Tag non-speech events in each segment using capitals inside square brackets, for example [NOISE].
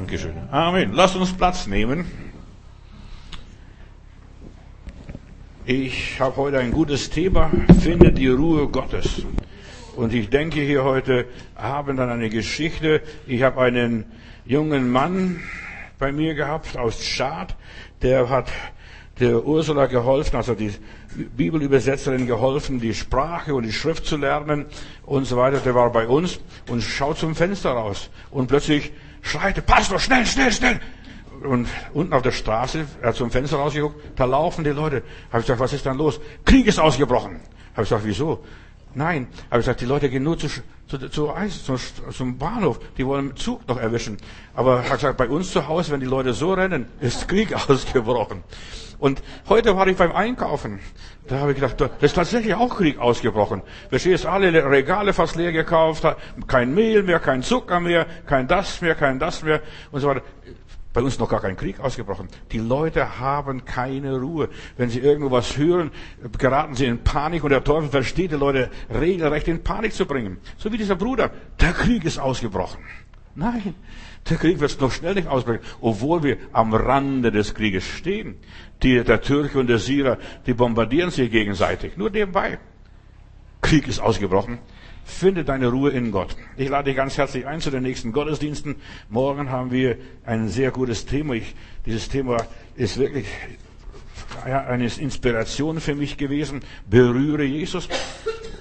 Dankeschön. Amen. Lasst uns Platz nehmen. Ich habe heute ein gutes Thema. Finde die Ruhe Gottes. Und ich denke hier heute Abend an eine Geschichte. Ich habe einen jungen Mann bei mir gehabt aus Tschad. Der hat der Ursula geholfen, also die Bibelübersetzerin geholfen, die Sprache und die Schrift zu lernen und so weiter. Der war bei uns und schaut zum Fenster raus. Und plötzlich schreit, Pastor, schnell, schnell, schnell. Und unten auf der Straße, er hat zum Fenster rausgeguckt, da laufen die Leute. Habe ich gesagt, was ist dann los? Krieg ist ausgebrochen. Habe ich gesagt, wieso? Nein, habe ich gesagt, die Leute gehen nur zu, zu, zu Eis, zu, zum Bahnhof. Die wollen Zug noch erwischen. Aber habe gesagt, bei uns zu Hause, wenn die Leute so rennen, [LAUGHS] ist Krieg [LAUGHS] ausgebrochen. Und heute war ich beim Einkaufen. Da habe ich gedacht, da ist tatsächlich auch Krieg ausgebrochen. Verstehst, alle Regale fast leer gekauft, kein Mehl mehr, kein Zucker mehr, kein das mehr, kein das mehr und so weiter. Bei uns noch gar kein Krieg ausgebrochen. Die Leute haben keine Ruhe. Wenn sie irgendwo was hören, geraten sie in Panik und der Teufel versteht die Leute regelrecht in Panik zu bringen. So wie dieser Bruder. Der Krieg ist ausgebrochen. Nein, der Krieg wird noch schnell nicht ausbrechen, obwohl wir am Rande des Krieges stehen. Die, der Türke und der Syrer, die bombardieren sich gegenseitig. Nur nebenbei. Krieg ist ausgebrochen. Finde deine Ruhe in Gott. Ich lade dich ganz herzlich ein zu den nächsten Gottesdiensten. Morgen haben wir ein sehr gutes Thema. Ich, dieses Thema ist wirklich eine Inspiration für mich gewesen. Berühre Jesus.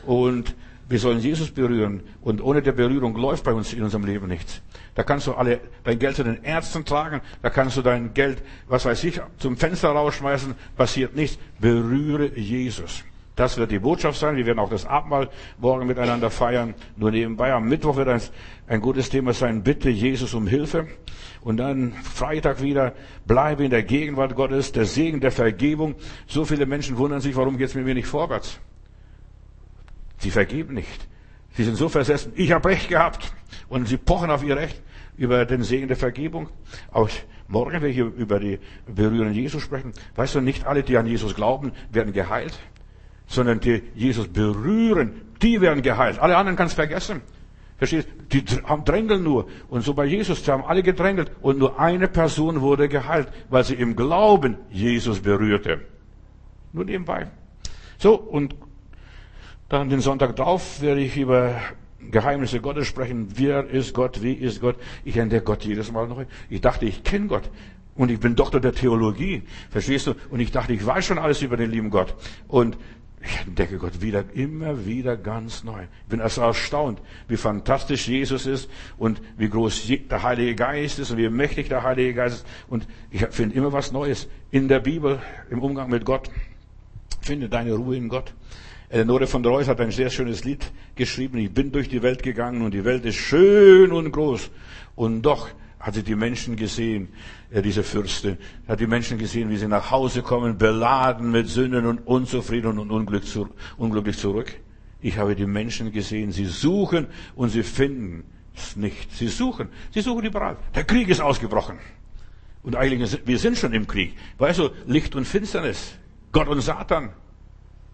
Und wir sollen Jesus berühren. Und ohne der Berührung läuft bei uns in unserem Leben nichts. Da kannst du alle dein Geld zu den Ärzten tragen. Da kannst du dein Geld, was weiß ich, zum Fenster rausschmeißen. Passiert nichts. Berühre Jesus. Das wird die Botschaft sein. Wir werden auch das Abendmahl morgen miteinander feiern. Nur nebenbei, am Mittwoch wird ein, ein gutes Thema sein, bitte Jesus um Hilfe. Und dann Freitag wieder, bleibe in der Gegenwart Gottes, der Segen der Vergebung. So viele Menschen wundern sich, warum geht es mit mir nicht vorwärts? Sie vergeben nicht. Sie sind so versessen, ich habe Recht gehabt. Und sie pochen auf ihr Recht über den Segen der Vergebung. Auch morgen werde ich über die Berührung Jesus sprechen. Weißt du, nicht alle, die an Jesus glauben, werden geheilt sondern die Jesus berühren, die werden geheilt. Alle anderen kannst vergessen. Verstehst? Die drängeln nur. Und so bei Jesus, die haben alle gedrängelt. Und nur eine Person wurde geheilt, weil sie im Glauben Jesus berührte. Nur nebenbei. So, und dann den Sonntag drauf werde ich über Geheimnisse Gottes sprechen. Wer ist Gott? Wie ist Gott? Ich entdecke Gott jedes Mal neu. Ich dachte, ich kenne Gott. Und ich bin Doktor der Theologie. Verstehst du? Und ich dachte, ich weiß schon alles über den lieben Gott. Und ich entdecke Gott wieder, immer wieder ganz neu. Ich bin also erstaunt, wie fantastisch Jesus ist und wie groß der Heilige Geist ist und wie mächtig der Heilige Geist ist. Und ich finde immer was Neues in der Bibel, im Umgang mit Gott. Finde deine Ruhe in Gott. Eleonore von der Reuss hat ein sehr schönes Lied geschrieben. Ich bin durch die Welt gegangen und die Welt ist schön und groß. Und doch hat sie die Menschen gesehen, äh, diese Fürste, hat die Menschen gesehen, wie sie nach Hause kommen, beladen mit Sünden und unzufrieden und unglück zu, unglücklich zurück. Ich habe die Menschen gesehen, sie suchen und sie finden es nicht. Sie suchen, sie suchen überall. Der Krieg ist ausgebrochen. Und eigentlich, wir sind schon im Krieg. Weißt du, Licht und Finsternis, Gott und Satan.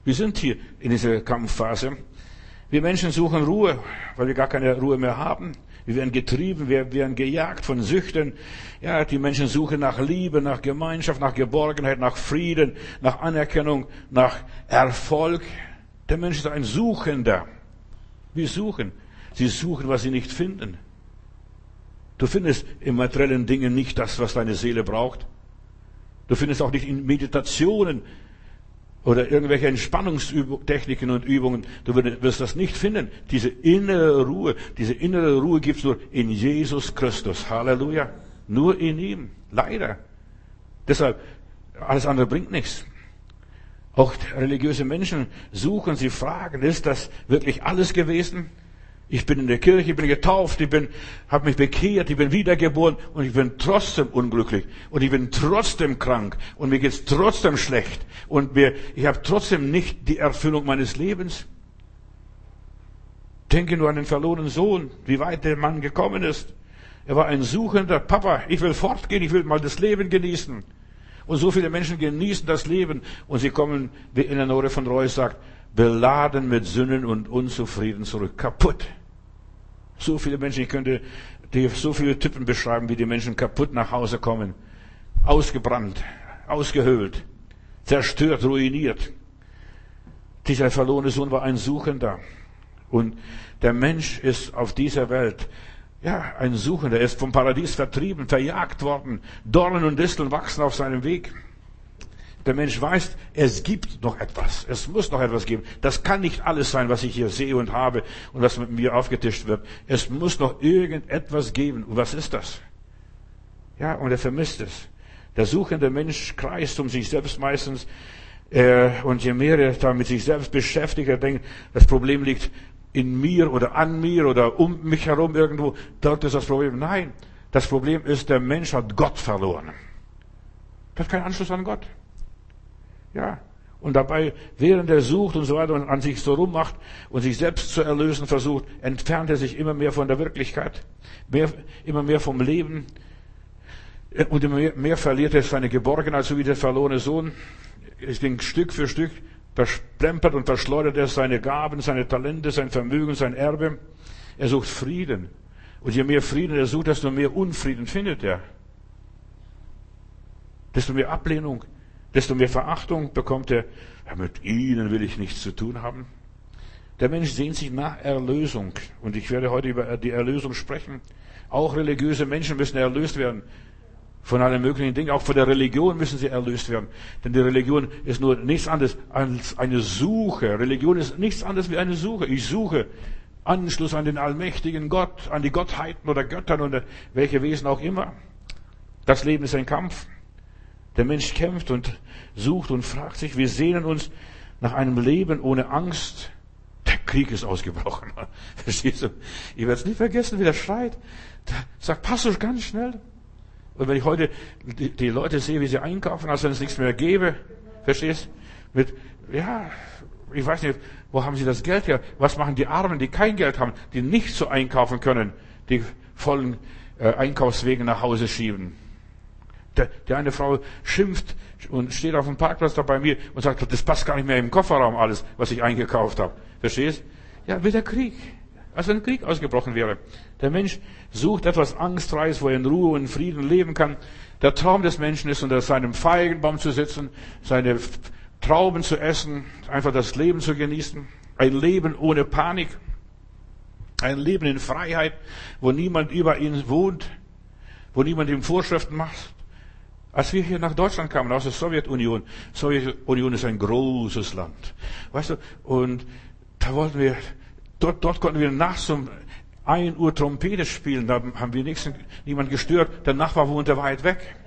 Wir sind hier in dieser Kampfphase. Wir Menschen suchen Ruhe, weil wir gar keine Ruhe mehr haben. Wir werden getrieben, wir werden gejagt von Süchten. Ja, die Menschen suchen nach Liebe, nach Gemeinschaft, nach Geborgenheit, nach Frieden, nach Anerkennung, nach Erfolg. Der Mensch ist ein Suchender. Wir suchen. Sie suchen, was sie nicht finden. Du findest in materiellen Dingen nicht das, was deine Seele braucht. Du findest auch nicht in Meditationen oder irgendwelche Entspannungstechniken und Übungen. Du wirst das nicht finden. Diese innere Ruhe, diese innere Ruhe gibt's nur in Jesus Christus. Halleluja. Nur in ihm. Leider. Deshalb, alles andere bringt nichts. Auch religiöse Menschen suchen, sie fragen, ist das wirklich alles gewesen? Ich bin in der Kirche, ich bin getauft, ich bin, habe mich bekehrt, ich bin wiedergeboren und ich bin trotzdem unglücklich und ich bin trotzdem krank und mir geht's trotzdem schlecht und mir, ich habe trotzdem nicht die Erfüllung meines Lebens. Denke nur an den verlorenen Sohn, wie weit der Mann gekommen ist. Er war ein suchender Papa. Ich will fortgehen, ich will mal das Leben genießen. Und so viele Menschen genießen das Leben und sie kommen, wie Eleonore von Reus sagt, beladen mit Sünden und unzufrieden zurück. Kaputt. So viele Menschen, ich könnte die so viele Typen beschreiben, wie die Menschen kaputt nach Hause kommen. Ausgebrannt, ausgehöhlt, zerstört, ruiniert. Dieser verlorene Sohn war ein Suchender. Und der Mensch ist auf dieser Welt, ja, ein Suchender. Er ist vom Paradies vertrieben, verjagt worden. Dornen und Disteln wachsen auf seinem Weg. Der Mensch weiß, es gibt noch etwas. Es muss noch etwas geben. Das kann nicht alles sein, was ich hier sehe und habe und was mit mir aufgetischt wird. Es muss noch irgendetwas geben. Und was ist das? Ja, und er vermisst es. Der suchende Mensch kreist um sich selbst meistens. Äh, und je mehr er da mit sich selbst beschäftigt, er denkt, das Problem liegt in mir oder an mir oder um mich herum irgendwo. Dort ist das Problem. Nein, das Problem ist, der Mensch hat Gott verloren. Er hat keinen Anschluss an Gott. Ja. Und dabei, während er sucht und so weiter und an sich so rummacht und sich selbst zu erlösen versucht, entfernt er sich immer mehr von der Wirklichkeit, mehr, immer mehr vom Leben. Und immer mehr, mehr verliert er seine Geborgenheit, so wie der verlorene Sohn. Es ging Stück für Stück, versplempert und verschleudert er seine Gaben, seine Talente, sein Vermögen, sein Erbe. Er sucht Frieden. Und je mehr Frieden er sucht, desto mehr Unfrieden findet er. Desto mehr Ablehnung, desto mehr Verachtung bekommt er. Ja, mit ihnen will ich nichts zu tun haben. Der Mensch sehnt sich nach Erlösung. Und ich werde heute über die Erlösung sprechen. Auch religiöse Menschen müssen erlöst werden. Von allen möglichen Dingen. Auch von der Religion müssen sie erlöst werden. Denn die Religion ist nur nichts anderes als eine Suche. Religion ist nichts anderes wie eine Suche. Ich suche Anschluss an den allmächtigen Gott, an die Gottheiten oder Göttern oder welche Wesen auch immer. Das Leben ist ein Kampf. Der Mensch kämpft und sucht und fragt sich, wir sehnen uns nach einem Leben ohne Angst. Der Krieg ist ausgebrochen. [LAUGHS] Verstehst du? Ich werde es nie vergessen, wie der schreit. Der sagt, Pastor, ganz schnell. Und wenn ich heute die, die, Leute sehe, wie sie einkaufen, als wenn es nichts mehr gäbe, verstehst? Mit, ja, ich weiß nicht, wo haben sie das Geld her? Was machen die Armen, die kein Geld haben, die nicht so einkaufen können, die vollen äh, Einkaufswegen nach Hause schieben? Der, die eine Frau schimpft und steht auf dem Parkplatz da bei mir und sagt, das passt gar nicht mehr im Kofferraum alles, was ich eingekauft habe. Verstehst? Ja, will der Krieg. Als wenn ein Krieg ausgebrochen wäre. Der Mensch sucht etwas Angstfreies, wo er in Ruhe und Frieden leben kann. Der Traum des Menschen ist, unter seinem Feigenbaum zu sitzen, seine Trauben zu essen, einfach das Leben zu genießen. Ein Leben ohne Panik. Ein Leben in Freiheit, wo niemand über ihn wohnt, wo niemand ihm Vorschriften macht. Als wir hier nach Deutschland kamen, aus der Sowjetunion, Sowjetunion ist ein großes Land, weißt du, und da wollten wir, dort, dort konnten wir nachts um ein Uhr Trompete spielen, da haben wir nichts, niemand gestört, der Nachbar wohnte weit weg.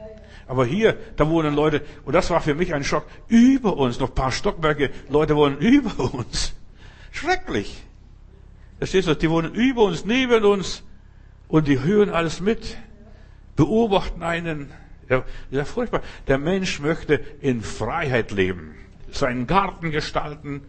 Aber hier, da wohnen Leute, und das war für mich ein Schock, über uns, noch ein paar Stockwerke, Leute wohnen [LAUGHS] über uns. Schrecklich. Verstehst du, die wohnen über uns, neben uns, und die hören alles mit, beobachten einen, ja, furchtbar. Der Mensch möchte in Freiheit leben, seinen Garten gestalten,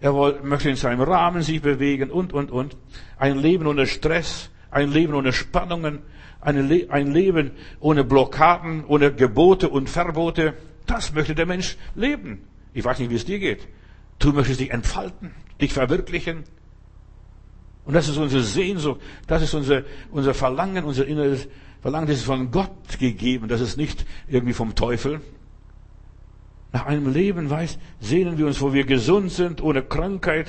er möchte in seinem Rahmen sich bewegen und, und, und. Ein Leben ohne Stress, ein Leben ohne Spannungen, ein Leben ohne Blockaden, ohne Gebote und Verbote. Das möchte der Mensch leben. Ich weiß nicht, wie es dir geht. Du möchtest dich entfalten, dich verwirklichen. Und das ist unsere Sehnsucht, das ist unser, unser Verlangen, unser inneres Verlangen, das ist von Gott gegeben, das ist nicht irgendwie vom Teufel. Nach einem Leben, weiß, sehnen wir uns, wo wir gesund sind, ohne Krankheit,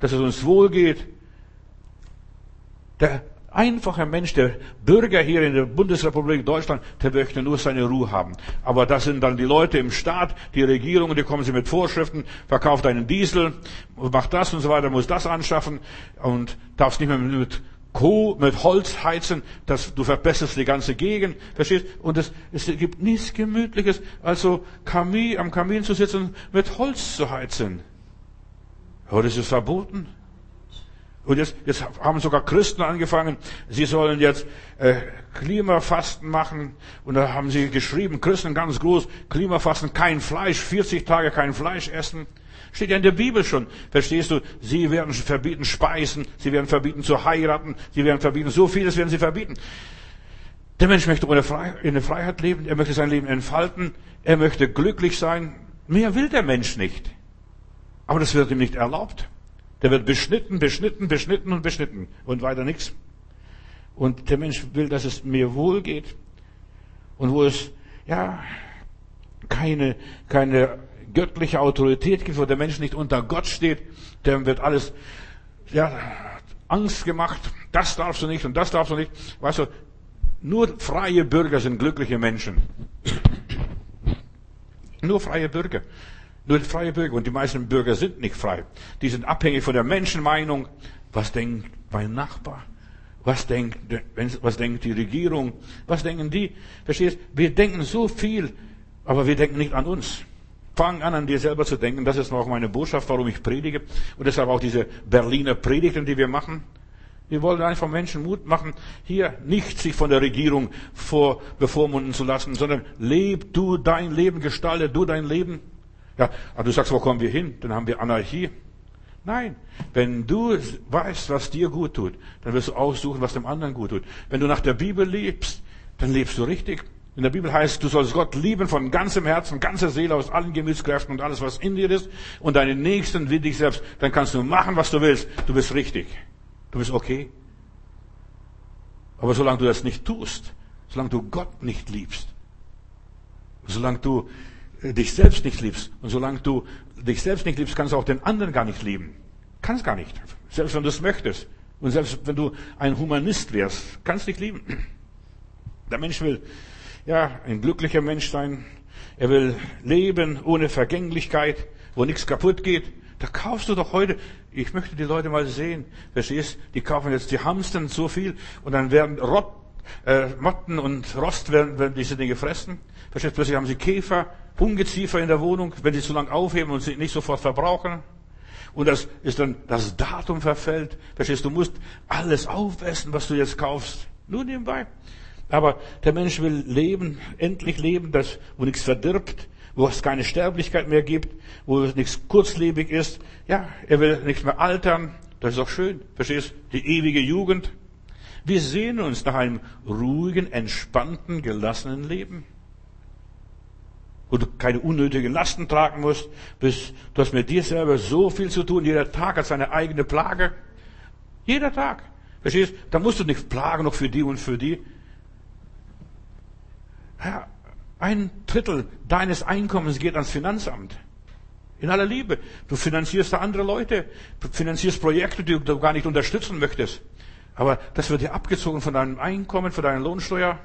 dass es uns wohlgeht. Der einfache Mensch, der Bürger hier in der Bundesrepublik Deutschland, der möchte nur seine Ruhe haben. Aber das sind dann die Leute im Staat, die Regierungen, die kommen sie mit Vorschriften, verkauft einen Diesel, macht das und so weiter, muss das anschaffen und darfst nicht mehr mit Koh mit Holz heizen, dass du verbesserst die ganze Gegend, verstehst? Und es, es gibt nichts Gemütliches, als so Kamin, am Kamin zu sitzen, mit Holz zu heizen. Aber das ist verboten. Und jetzt, jetzt haben sogar Christen angefangen, sie sollen jetzt äh, Klimafasten machen. Und da haben sie geschrieben, Christen ganz groß, Klimafasten, kein Fleisch, 40 Tage kein Fleisch essen. Steht ja in der Bibel schon. Verstehst du? Sie werden verbieten Speisen, sie werden verbieten zu heiraten, sie werden verbieten, so vieles werden sie verbieten. Der Mensch möchte in der Freiheit leben, er möchte sein Leben entfalten, er möchte glücklich sein. Mehr will der Mensch nicht. Aber das wird ihm nicht erlaubt. Der wird beschnitten, beschnitten, beschnitten und beschnitten und weiter nichts. Und der Mensch will, dass es mir wohl geht. Und wo es, ja, keine, keine göttliche Autorität gibt, wo der Mensch nicht unter Gott steht, dem wird alles, ja, Angst gemacht. Das darfst du nicht und das darfst du nicht. Weißt du, nur freie Bürger sind glückliche Menschen. Nur freie Bürger. Nur freie Bürger. Und die meisten Bürger sind nicht frei. Die sind abhängig von der Menschenmeinung. Was denkt mein Nachbar? Was denkt, was denkt die Regierung? Was denken die? Verstehst? Wir denken so viel, aber wir denken nicht an uns. Fang an, an dir selber zu denken. Das ist noch meine Botschaft, warum ich predige. Und deshalb auch diese Berliner Predigten, die wir machen. Wir wollen einfach Menschen Mut machen, hier nicht sich von der Regierung vor, bevormunden zu lassen, sondern leb du dein Leben, gestalte du dein Leben. Ja, aber du sagst, wo kommen wir hin? Dann haben wir Anarchie. Nein, wenn du weißt, was dir gut tut, dann wirst du aussuchen, was dem anderen gut tut. Wenn du nach der Bibel lebst, dann lebst du richtig. In der Bibel heißt, du sollst Gott lieben von ganzem Herzen, ganzer Seele, aus allen Gemütskräften und alles, was in dir ist, und deinen Nächsten wie dich selbst. Dann kannst du machen, was du willst. Du bist richtig. Du bist okay. Aber solange du das nicht tust, solange du Gott nicht liebst, solange du äh, dich selbst nicht liebst und solange du dich selbst nicht liebst, kannst du auch den anderen gar nicht lieben. Kannst gar nicht. Selbst wenn du es möchtest. Und selbst wenn du ein Humanist wärst, kannst du dich lieben. Der Mensch will, ja, ein glücklicher Mensch sein. Er will leben ohne Vergänglichkeit, wo nichts kaputt geht. Da kaufst du doch heute, ich möchte die Leute mal sehen, verstehst? Die kaufen jetzt die Hamstern so viel und dann werden Rott, äh, Motten und Rost werden, werden diese Dinge fressen. Verstehst? Plötzlich haben sie Käfer, Ungeziefer in der Wohnung, wenn sie zu lang aufheben und sie nicht sofort verbrauchen. Und das ist dann, das Datum verfällt. Verstehst? Du musst alles aufessen, was du jetzt kaufst. Nur nebenbei. Aber der Mensch will leben, endlich leben, das, wo nichts verdirbt, wo es keine Sterblichkeit mehr gibt, wo nichts kurzlebig ist. Ja, er will nicht mehr altern. Das ist auch schön. Verstehst? Die ewige Jugend. Wir sehen uns nach einem ruhigen, entspannten, gelassenen Leben. Wo du keine unnötigen Lasten tragen musst. Bist, du hast mit dir selber so viel zu tun. Jeder Tag hat seine eigene Plage. Jeder Tag. Verstehst? Da musst du nicht plagen noch für die und für die. Ja, ein Drittel deines Einkommens geht ans Finanzamt. In aller Liebe. Du finanzierst da andere Leute, du finanzierst Projekte, die du gar nicht unterstützen möchtest. Aber das wird dir abgezogen von deinem Einkommen, von deiner Lohnsteuer.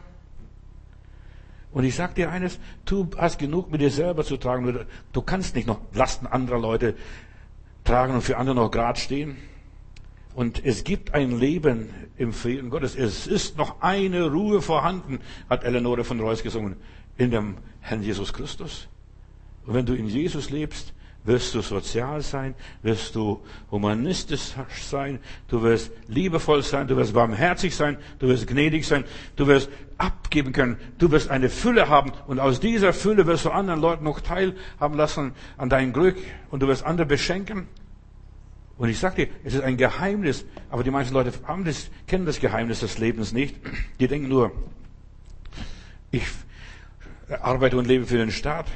Und ich sag dir eines, du hast genug mit dir selber zu tragen. Du kannst nicht noch Lasten anderer Leute tragen und für andere noch grad stehen. Und es gibt ein Leben im Frieden Gottes. Es ist noch eine Ruhe vorhanden, hat Eleonore von Reuss gesungen in dem Herrn Jesus Christus. Und wenn du in Jesus lebst, wirst du sozial sein, wirst du humanistisch sein, du wirst liebevoll sein, du wirst barmherzig sein, du wirst gnädig sein, du wirst abgeben können, du wirst eine Fülle haben und aus dieser Fülle wirst du anderen Leuten noch teilhaben lassen an dein Glück und du wirst andere beschenken. Und ich sag dir, es ist ein Geheimnis, aber die meisten Leute haben das, kennen das Geheimnis des Lebens nicht. Die denken nur, ich arbeite und lebe für den Staat.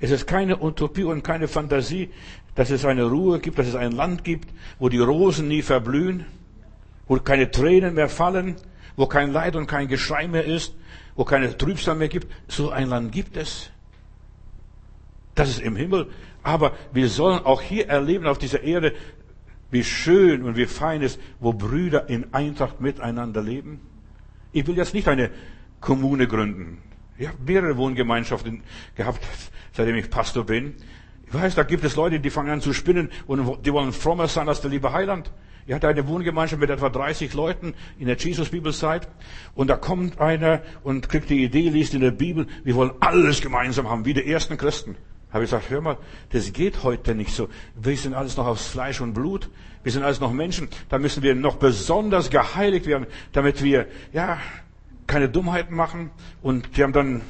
Es ist keine Utopie und keine Fantasie, dass es eine Ruhe gibt, dass es ein Land gibt, wo die Rosen nie verblühen, wo keine Tränen mehr fallen, wo kein Leid und kein Geschrei mehr ist, wo keine Trübsal mehr gibt. So ein Land gibt es. Das ist im Himmel. Aber wir sollen auch hier erleben auf dieser Erde, wie schön und wie fein ist, wo Brüder in Eintracht miteinander leben. Ich will jetzt nicht eine Kommune gründen. Ich habe mehrere Wohngemeinschaften gehabt, seitdem ich Pastor bin. Ich weiß, da gibt es Leute, die fangen an zu spinnen und die wollen frommer sein als der liebe Heiland. Ich hatte eine Wohngemeinschaft mit etwa 30 Leuten in der Jesus-Bibelzeit. Und da kommt einer und kriegt die Idee, liest in der Bibel, wir wollen alles gemeinsam haben, wie die ersten Christen. Habe ich gesagt, hör mal, das geht heute nicht so. Wir sind alles noch aus Fleisch und Blut. Wir sind alles noch Menschen. Da müssen wir noch besonders geheiligt werden, damit wir, ja, keine Dummheiten machen. Und die haben dann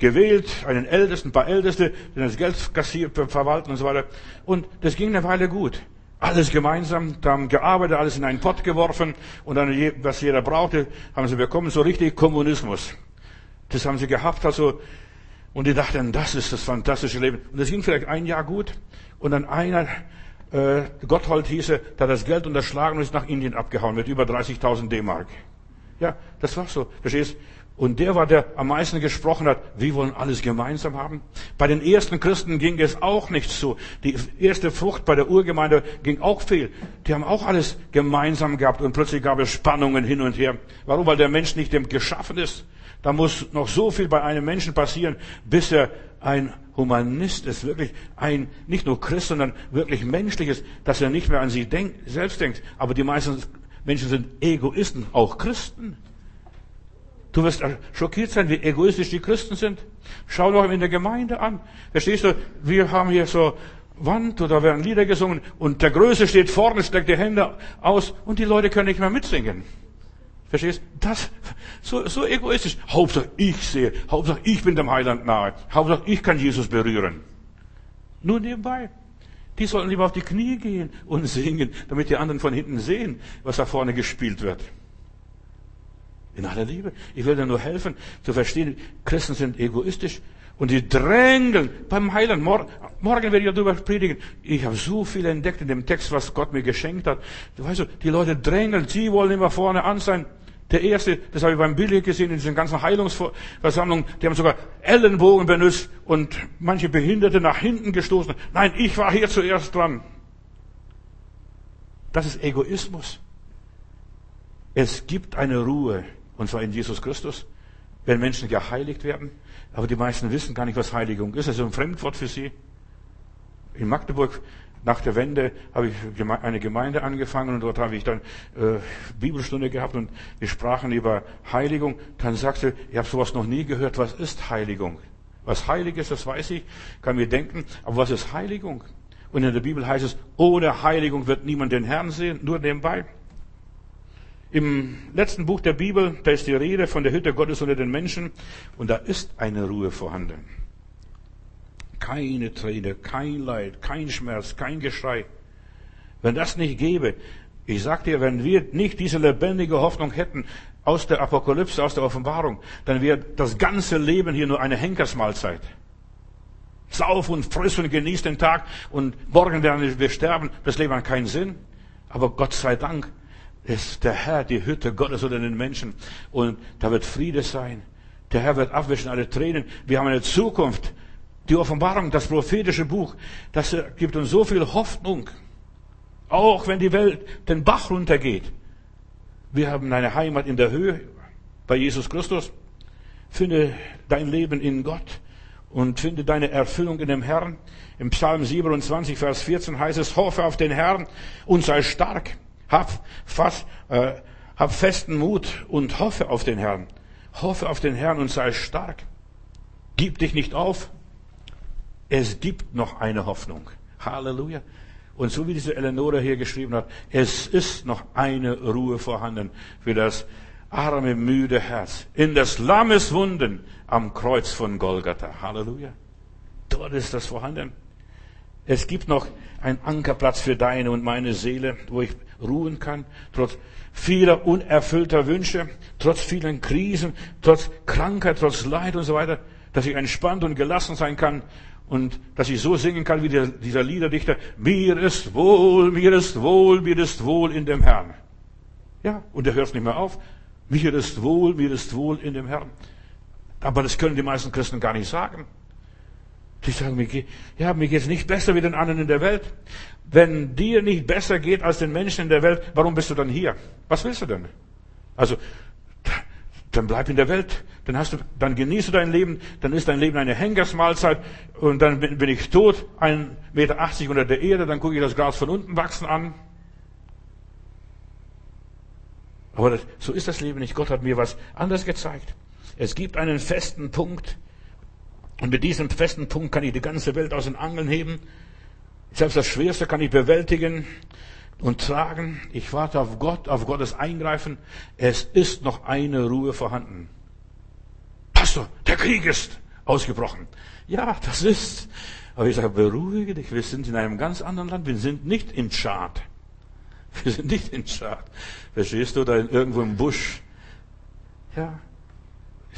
gewählt, einen Ältesten, ein paar Älteste, die das Geld kassiert, verwalten und so weiter. Und das ging eine Weile gut. Alles gemeinsam, da haben gearbeitet, alles in einen Pott geworfen und dann, was jeder brauchte, haben sie bekommen, so richtig Kommunismus. Das haben sie gehabt, also, und die dachten, das ist das fantastische Leben. Und das ging vielleicht ein Jahr gut. Und dann einer, äh, Gotthold hieße, hat das Geld unterschlagen ist nach Indien abgehauen mit über 30.000 D-Mark. Ja, das war so. Verstehst? Und der war, der am meisten gesprochen hat, wir wollen alles gemeinsam haben. Bei den ersten Christen ging es auch nicht so. Die erste Frucht bei der Urgemeinde ging auch fehl. Die haben auch alles gemeinsam gehabt und plötzlich gab es Spannungen hin und her. Warum? Weil der Mensch nicht dem geschaffen ist. Da muss noch so viel bei einem Menschen passieren, bis er ein Humanist ist, wirklich ein, nicht nur Christ, sondern wirklich menschliches, dass er nicht mehr an sich denkt, selbst denkt. Aber die meisten Menschen sind Egoisten, auch Christen. Du wirst schockiert sein, wie egoistisch die Christen sind. Schau doch in der Gemeinde an. Verstehst du, wir haben hier so Wand oder werden Lieder gesungen und der Größe steht vorne, steckt die Hände aus und die Leute können nicht mehr mitsingen. Verstehst? Das, so, so egoistisch. Hauptsache ich sehe, Hauptsache ich bin dem Heiland nahe, Hauptsache ich kann Jesus berühren. Nur nebenbei. Die sollten lieber auf die Knie gehen und [LAUGHS] singen, damit die anderen von hinten sehen, was da vorne gespielt wird. In aller Liebe. Ich will dir nur helfen, zu verstehen, Christen sind egoistisch und die drängeln beim Heiland. Morgen, morgen werde ich darüber predigen. Ich habe so viel entdeckt in dem Text, was Gott mir geschenkt hat. Du weißt, die Leute drängeln, sie wollen immer vorne an sein. Der erste, das habe ich beim Billy gesehen, in diesen ganzen Heilungsversammlungen, die haben sogar Ellenbogen benutzt und manche Behinderte nach hinten gestoßen. Nein, ich war hier zuerst dran. Das ist Egoismus. Es gibt eine Ruhe, und zwar in Jesus Christus, wenn Menschen geheiligt werden. Aber die meisten wissen gar nicht, was Heiligung ist. Es ist ein Fremdwort für sie. In Magdeburg nach der Wende habe ich eine Gemeinde angefangen und dort habe ich dann äh, Bibelstunde gehabt und wir sprachen über Heiligung. Dann sagte, ich habe sowas noch nie gehört. Was ist Heiligung? Was heilig ist, das weiß ich, kann mir denken. Aber was ist Heiligung? Und in der Bibel heißt es, ohne Heiligung wird niemand den Herrn sehen, nur nebenbei. Im letzten Buch der Bibel, da ist die Rede von der Hütte Gottes unter den Menschen und da ist eine Ruhe vorhanden. Keine Träne, kein Leid, kein Schmerz, kein Geschrei. Wenn das nicht gäbe, ich sag dir, wenn wir nicht diese lebendige Hoffnung hätten aus der Apokalypse, aus der Offenbarung, dann wäre das ganze Leben hier nur eine Henkersmahlzeit. Sauf und friss und genieß den Tag und morgen werden wir sterben. Das Leben hat keinen Sinn. Aber Gott sei Dank, ist der Herr die Hütte Gottes unter den Menschen. Und da wird Friede sein. Der Herr wird abwischen alle Tränen. Wir haben eine Zukunft. Die Offenbarung, das prophetische Buch, das gibt uns so viel Hoffnung. Auch wenn die Welt den Bach runtergeht. Wir haben eine Heimat in der Höhe bei Jesus Christus. Finde dein Leben in Gott und finde deine Erfüllung in dem Herrn. Im Psalm 27, Vers 14 heißt es, hoffe auf den Herrn und sei stark. Hab, fast, äh, hab festen Mut und hoffe auf den Herrn. Hoffe auf den Herrn und sei stark. Gib dich nicht auf. Es gibt noch eine Hoffnung. Halleluja. Und so wie diese Eleonore hier geschrieben hat, es ist noch eine Ruhe vorhanden für das arme, müde Herz. In des Lammes Wunden am Kreuz von Golgatha. Halleluja. Dort ist das vorhanden. Es gibt noch einen Ankerplatz für deine und meine Seele, wo ich ruhen kann, trotz vieler unerfüllter Wünsche, trotz vielen Krisen, trotz Krankheit, trotz Leid und so weiter, dass ich entspannt und gelassen sein kann und dass ich so singen kann wie der, dieser Liederdichter, mir ist wohl, mir ist wohl, mir ist wohl in dem Herrn. Ja, und er hört nicht mehr auf. Mir ist wohl, mir ist wohl in dem Herrn. Aber das können die meisten Christen gar nicht sagen. Die sagen, mir geht, ja, mir geht's nicht besser wie den anderen in der Welt. Wenn dir nicht besser geht als den Menschen in der Welt, warum bist du dann hier? Was willst du denn? Also, dann bleib in der Welt, dann hast du, dann genießt du dein Leben, dann ist dein Leben eine Henkersmahlzeit und dann bin ich tot, ein Meter achtzig unter der Erde, dann gucke ich das Gras von unten wachsen an. Aber das, so ist das Leben nicht. Gott hat mir was anderes gezeigt. Es gibt einen festen Punkt, und mit diesem festen Punkt kann ich die ganze Welt aus den Angeln heben. Selbst das Schwerste kann ich bewältigen und tragen. Ich warte auf Gott, auf Gottes Eingreifen. Es ist noch eine Ruhe vorhanden. Pastor, der Krieg ist ausgebrochen. Ja, das ist. Aber ich sage, beruhige dich, wir sind in einem ganz anderen Land. Wir sind nicht in Tschad. Wir sind nicht in Tschad. Verstehst du, da irgendwo im Busch. Ja,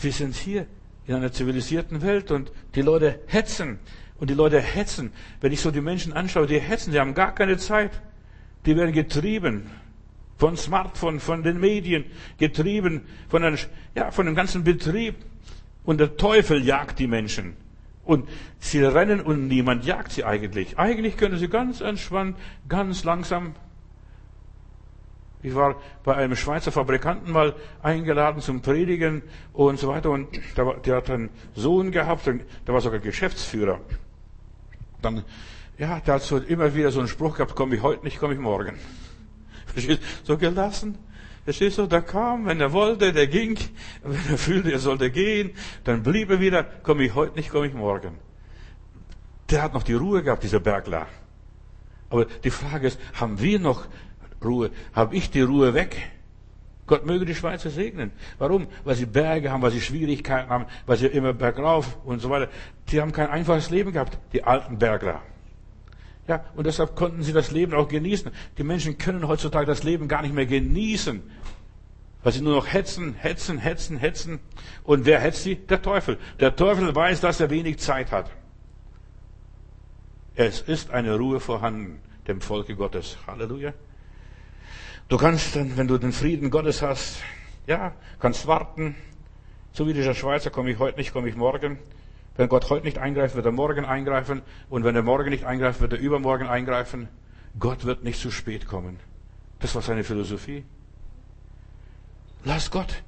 wir sind hier in einer zivilisierten Welt und die Leute hetzen. Und die Leute hetzen. Wenn ich so die Menschen anschaue, die hetzen, die haben gar keine Zeit. Die werden getrieben Von Smartphone, von den Medien, getrieben, von, den, ja, von dem ganzen Betrieb. Und der Teufel jagt die Menschen. Und sie rennen und niemand jagt sie eigentlich. Eigentlich können sie ganz entspannt, ganz langsam. Ich war bei einem Schweizer Fabrikanten mal eingeladen zum Predigen und so weiter. Und der, hat einen Sohn gehabt, der war sogar Geschäftsführer. Dann, ja, der hat so immer wieder so einen Spruch gehabt, komme ich heute nicht, komme ich morgen. [LAUGHS] So gelassen. Verstehst du, der kam, wenn er wollte, der ging, [LAUGHS] wenn er fühlte, er sollte gehen, dann blieb er wieder, komme ich heute nicht, komme ich morgen. Der hat noch die Ruhe gehabt, dieser Bergler. Aber die Frage ist, haben wir noch Ruhe? Habe ich die Ruhe weg? Gott möge die Schweizer segnen. Warum? Weil sie Berge haben, weil sie Schwierigkeiten haben, weil sie immer bergauf und so weiter. Die haben kein einfaches Leben gehabt, die alten Bergler. Ja, und deshalb konnten sie das Leben auch genießen. Die Menschen können heutzutage das Leben gar nicht mehr genießen, weil sie nur noch hetzen, hetzen, hetzen, hetzen. Und wer hetzt sie? Der Teufel. Der Teufel weiß, dass er wenig Zeit hat. Es ist eine Ruhe vorhanden, dem Volke Gottes. Halleluja. Du kannst dann, wenn du den Frieden Gottes hast, ja, kannst warten. So wie dieser Schweizer, komme ich heute nicht, komme ich morgen. Wenn Gott heute nicht eingreift, wird er morgen eingreifen. Und wenn er morgen nicht eingreift, wird er übermorgen eingreifen. Gott wird nicht zu spät kommen. Das war seine Philosophie. Lass Gott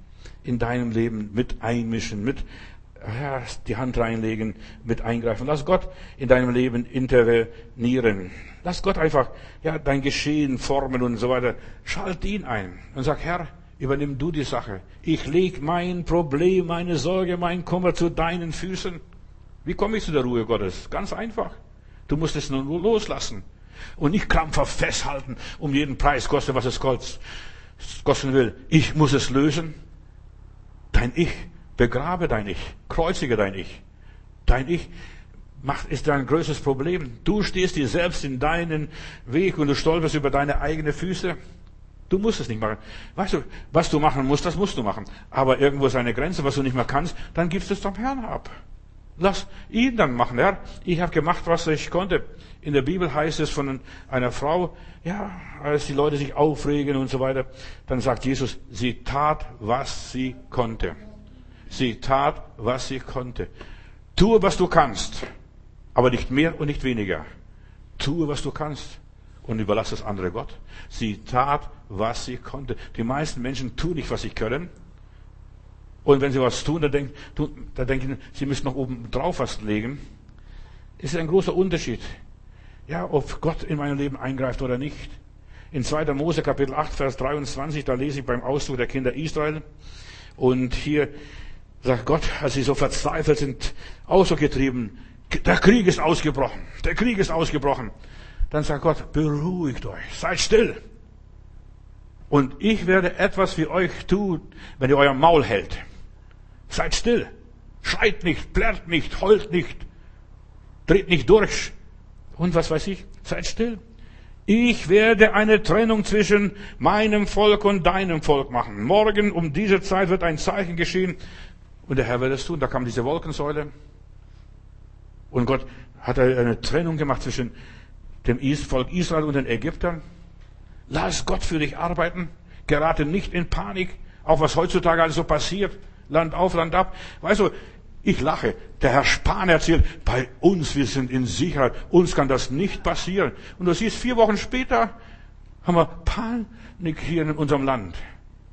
in deinem Leben mit einmischen, mit ja, die Hand reinlegen, mit eingreifen. Lass Gott in deinem Leben intervenieren. Lass Gott einfach ja dein Geschehen formen und so weiter. Schalt ihn ein und sag Herr, übernimm du die Sache. Ich leg mein Problem, meine Sorge, mein Kummer zu deinen Füßen. Wie komme ich zu der Ruhe Gottes? Ganz einfach. Du musst es nur loslassen und nicht krampfhaft festhalten, um jeden Preis koste, was es kosten will. Ich muss es lösen. Dein Ich, begrabe dein Ich, kreuzige dein Ich. Dein Ich macht, ist dein größtes Problem. Du stehst dir selbst in deinen Weg und du stolperst über deine eigenen Füße. Du musst es nicht machen. Weißt du, was du machen musst, das musst du machen. Aber irgendwo ist eine Grenze, was du nicht mehr kannst, dann gibst du es dem Herrn ab. Lass ihn dann machen, Herr. Ich habe gemacht, was ich konnte. In der Bibel heißt es von einer Frau, ja, als die Leute sich aufregen und so weiter, dann sagt Jesus, sie tat, was sie konnte. Sie tat, was sie konnte. Tue, was du kannst, aber nicht mehr und nicht weniger. Tue, was du kannst und überlass das andere Gott. Sie tat, was sie konnte. Die meisten Menschen tun nicht, was sie können und wenn sie was tun, dann denken, dann denken sie müssen noch oben drauf was legen. Das ist ein großer Unterschied. Ja, ob Gott in mein Leben eingreift oder nicht. In 2. Mose Kapitel 8, Vers 23, da lese ich beim Auszug der Kinder Israel. Und hier sagt Gott, als sie so verzweifelt sind, ausgetrieben, der Krieg ist ausgebrochen, der Krieg ist ausgebrochen. Dann sagt Gott, beruhigt euch, seid still. Und ich werde etwas für euch tun, wenn ihr euer Maul hält. Seid still. Schreit nicht, plärrt nicht, heult nicht, dreht nicht durch. Und was weiß ich? Seid still. Ich werde eine Trennung zwischen meinem Volk und deinem Volk machen. Morgen um diese Zeit wird ein Zeichen geschehen. Und der Herr wird es tun. Da kam diese Wolkensäule. Und Gott hat eine Trennung gemacht zwischen dem Volk Israel und den Ägyptern. Lass Gott für dich arbeiten. Gerate nicht in Panik. Auch was heutzutage alles so passiert. Land auf, Land ab. Weißt du, ich lache. Der Herr Spahn erzählt, bei uns, wir sind in Sicherheit. Uns kann das nicht passieren. Und du siehst, vier Wochen später haben wir Panik hier in unserem Land.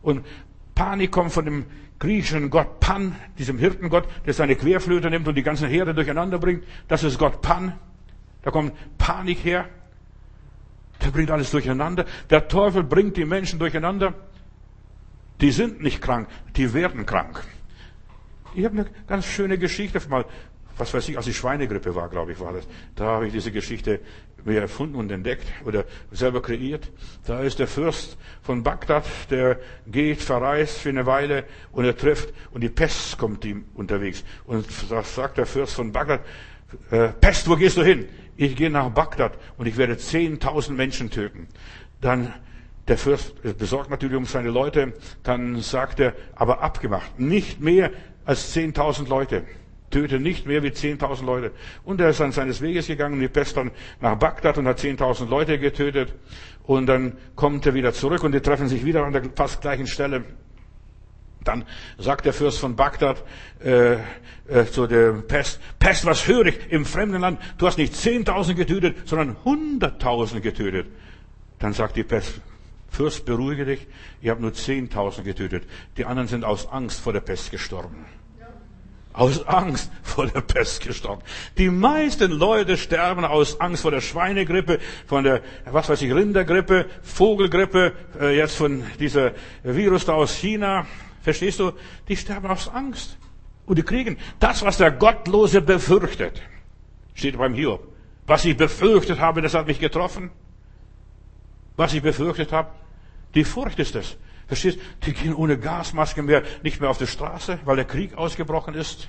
Und Panik kommt von dem griechischen Gott Pan, diesem Hirtengott, der seine Querflöte nimmt und die ganzen Heere durcheinander bringt. Das ist Gott Pan. Da kommt Panik her. Der bringt alles durcheinander. Der Teufel bringt die Menschen durcheinander. Die sind nicht krank, die werden krank. Ich habe eine ganz schöne Geschichte mal, was weiß ich, als die Schweinegrippe war, glaube ich, war das. Da habe ich diese Geschichte mir erfunden und entdeckt oder selber kreiert. Da ist der Fürst von Bagdad, der geht, verreist für eine Weile und er trifft und die Pest kommt ihm unterwegs. Und da sagt der Fürst von Bagdad, äh, Pest, wo gehst du hin? Ich gehe nach Bagdad und ich werde 10.000 Menschen töten. Dann der Fürst besorgt natürlich um seine Leute. Dann sagt er, aber abgemacht, nicht mehr als 10.000 Leute. töte nicht mehr wie 10.000 Leute. Und er ist dann seines Weges gegangen, die Pest dann nach Bagdad und hat 10.000 Leute getötet. Und dann kommt er wieder zurück und die treffen sich wieder an der fast gleichen Stelle. Dann sagt der Fürst von Bagdad äh, äh, zu der Pest, Pest, was höre ich im fremden Land? Du hast nicht 10.000 getötet, sondern 100.000 getötet. Dann sagt die Pest, Fürst, beruhige dich, ihr habt nur 10.000 getötet. Die anderen sind aus Angst vor der Pest gestorben. Aus Angst vor der Pest gestorben. Die meisten Leute sterben aus Angst vor der Schweinegrippe, von der, was weiß ich, Rindergrippe, Vogelgrippe, äh, jetzt von dieser Virus da aus China. Verstehst du? Die sterben aus Angst. Und die kriegen das, was der Gottlose befürchtet. Steht beim Hiob. Was ich befürchtet habe, das hat mich getroffen. Was ich befürchtet habe, die Furcht ist es. Verstehst? Die gehen ohne Gasmaske mehr, nicht mehr auf die Straße, weil der Krieg ausgebrochen ist.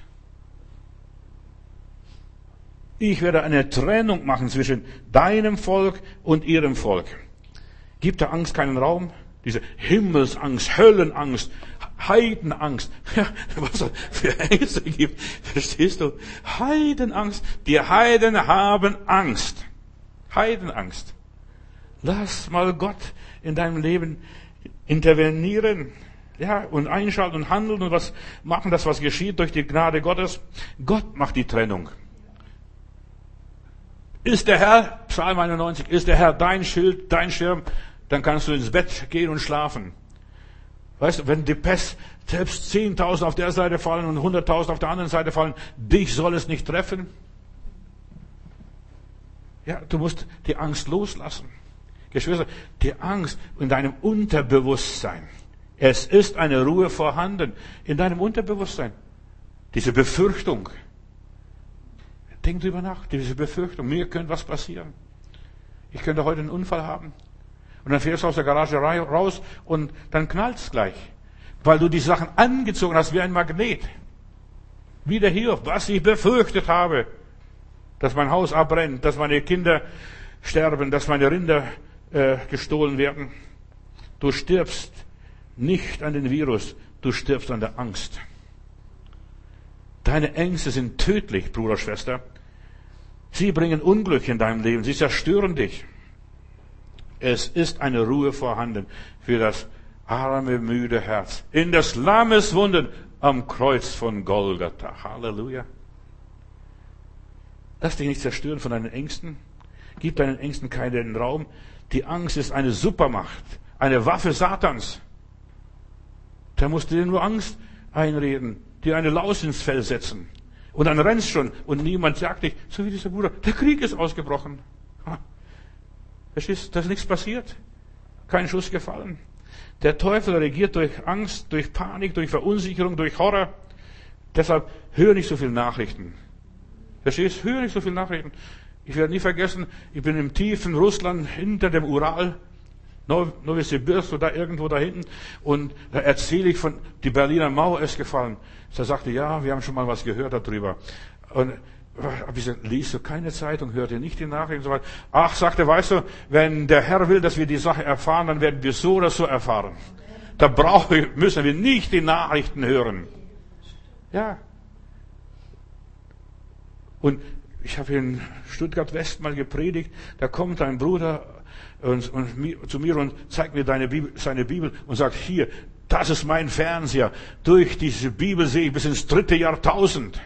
Ich werde eine Trennung machen zwischen deinem Volk und ihrem Volk. Gibt der Angst keinen Raum? Diese Himmelsangst, Höllenangst, Heidenangst. Was es für Ängste gibt. Verstehst du? Heidenangst. Die Heiden haben Angst. Heidenangst. Lass mal Gott in deinem Leben intervenieren. Ja, und einschalten und handeln und was machen, das was geschieht durch die Gnade Gottes. Gott macht die Trennung. Ist der Herr, Psalm 91, ist der Herr dein Schild, dein Schirm, dann kannst du ins Bett gehen und schlafen. Weißt du, wenn die Pest selbst 10.000 auf der Seite fallen und 100.000 auf der anderen Seite fallen, dich soll es nicht treffen. Ja, du musst die Angst loslassen. Geschwister, die Angst in deinem Unterbewusstsein. Es ist eine Ruhe vorhanden in deinem Unterbewusstsein. Diese Befürchtung. Denk drüber nach, diese Befürchtung. Mir könnte was passieren. Ich könnte heute einen Unfall haben. Und dann fährst du aus der Garage raus und dann knallt's gleich. Weil du die Sachen angezogen hast wie ein Magnet. Wieder hier, was ich befürchtet habe. Dass mein Haus abbrennt, dass meine Kinder sterben, dass meine Rinder äh, gestohlen werden. Du stirbst nicht an den Virus, du stirbst an der Angst. Deine Ängste sind tödlich, Bruder, Schwester. Sie bringen Unglück in deinem Leben, sie zerstören dich. Es ist eine Ruhe vorhanden für das arme, müde Herz. In des Lammes Wunden am Kreuz von Golgatha. Halleluja. Lass dich nicht zerstören von deinen Ängsten. Gib deinen Ängsten keinen Raum. Die Angst ist eine Supermacht, eine Waffe Satans. Da musst du dir nur Angst einreden, dir eine Laus ins Fell setzen. Und dann rennst schon und niemand sagt dich, so wie dieser Bruder, der Krieg ist ausgebrochen. Verstehst, da ist nichts passiert. Kein Schuss gefallen. Der Teufel regiert durch Angst, durch Panik, durch Verunsicherung, durch Horror. Deshalb hör nicht so viele Nachrichten. Verstehst? Hör nicht so viele Nachrichten. Ich werde nie vergessen, ich bin im tiefen Russland hinter dem Ural, Novosibirsk oder da irgendwo da hinten, und da erzähle ich von, die Berliner Mauer ist gefallen. Da sagte, ja, wir haben schon mal was gehört darüber. Und hab ich gesagt, liest du keine Zeitung, hört ihr nicht die Nachrichten und so weiter. Ach, sagte, weißt du, wenn der Herr will, dass wir die Sache erfahren, dann werden wir so oder so erfahren. Da brauchen, müssen wir nicht die Nachrichten hören. Ja. Und ich habe in Stuttgart West mal gepredigt, da kommt ein Bruder und, und, zu mir und zeigt mir Bibel, seine Bibel und sagt, hier, das ist mein Fernseher. Durch diese Bibel sehe ich bis ins dritte Jahrtausend.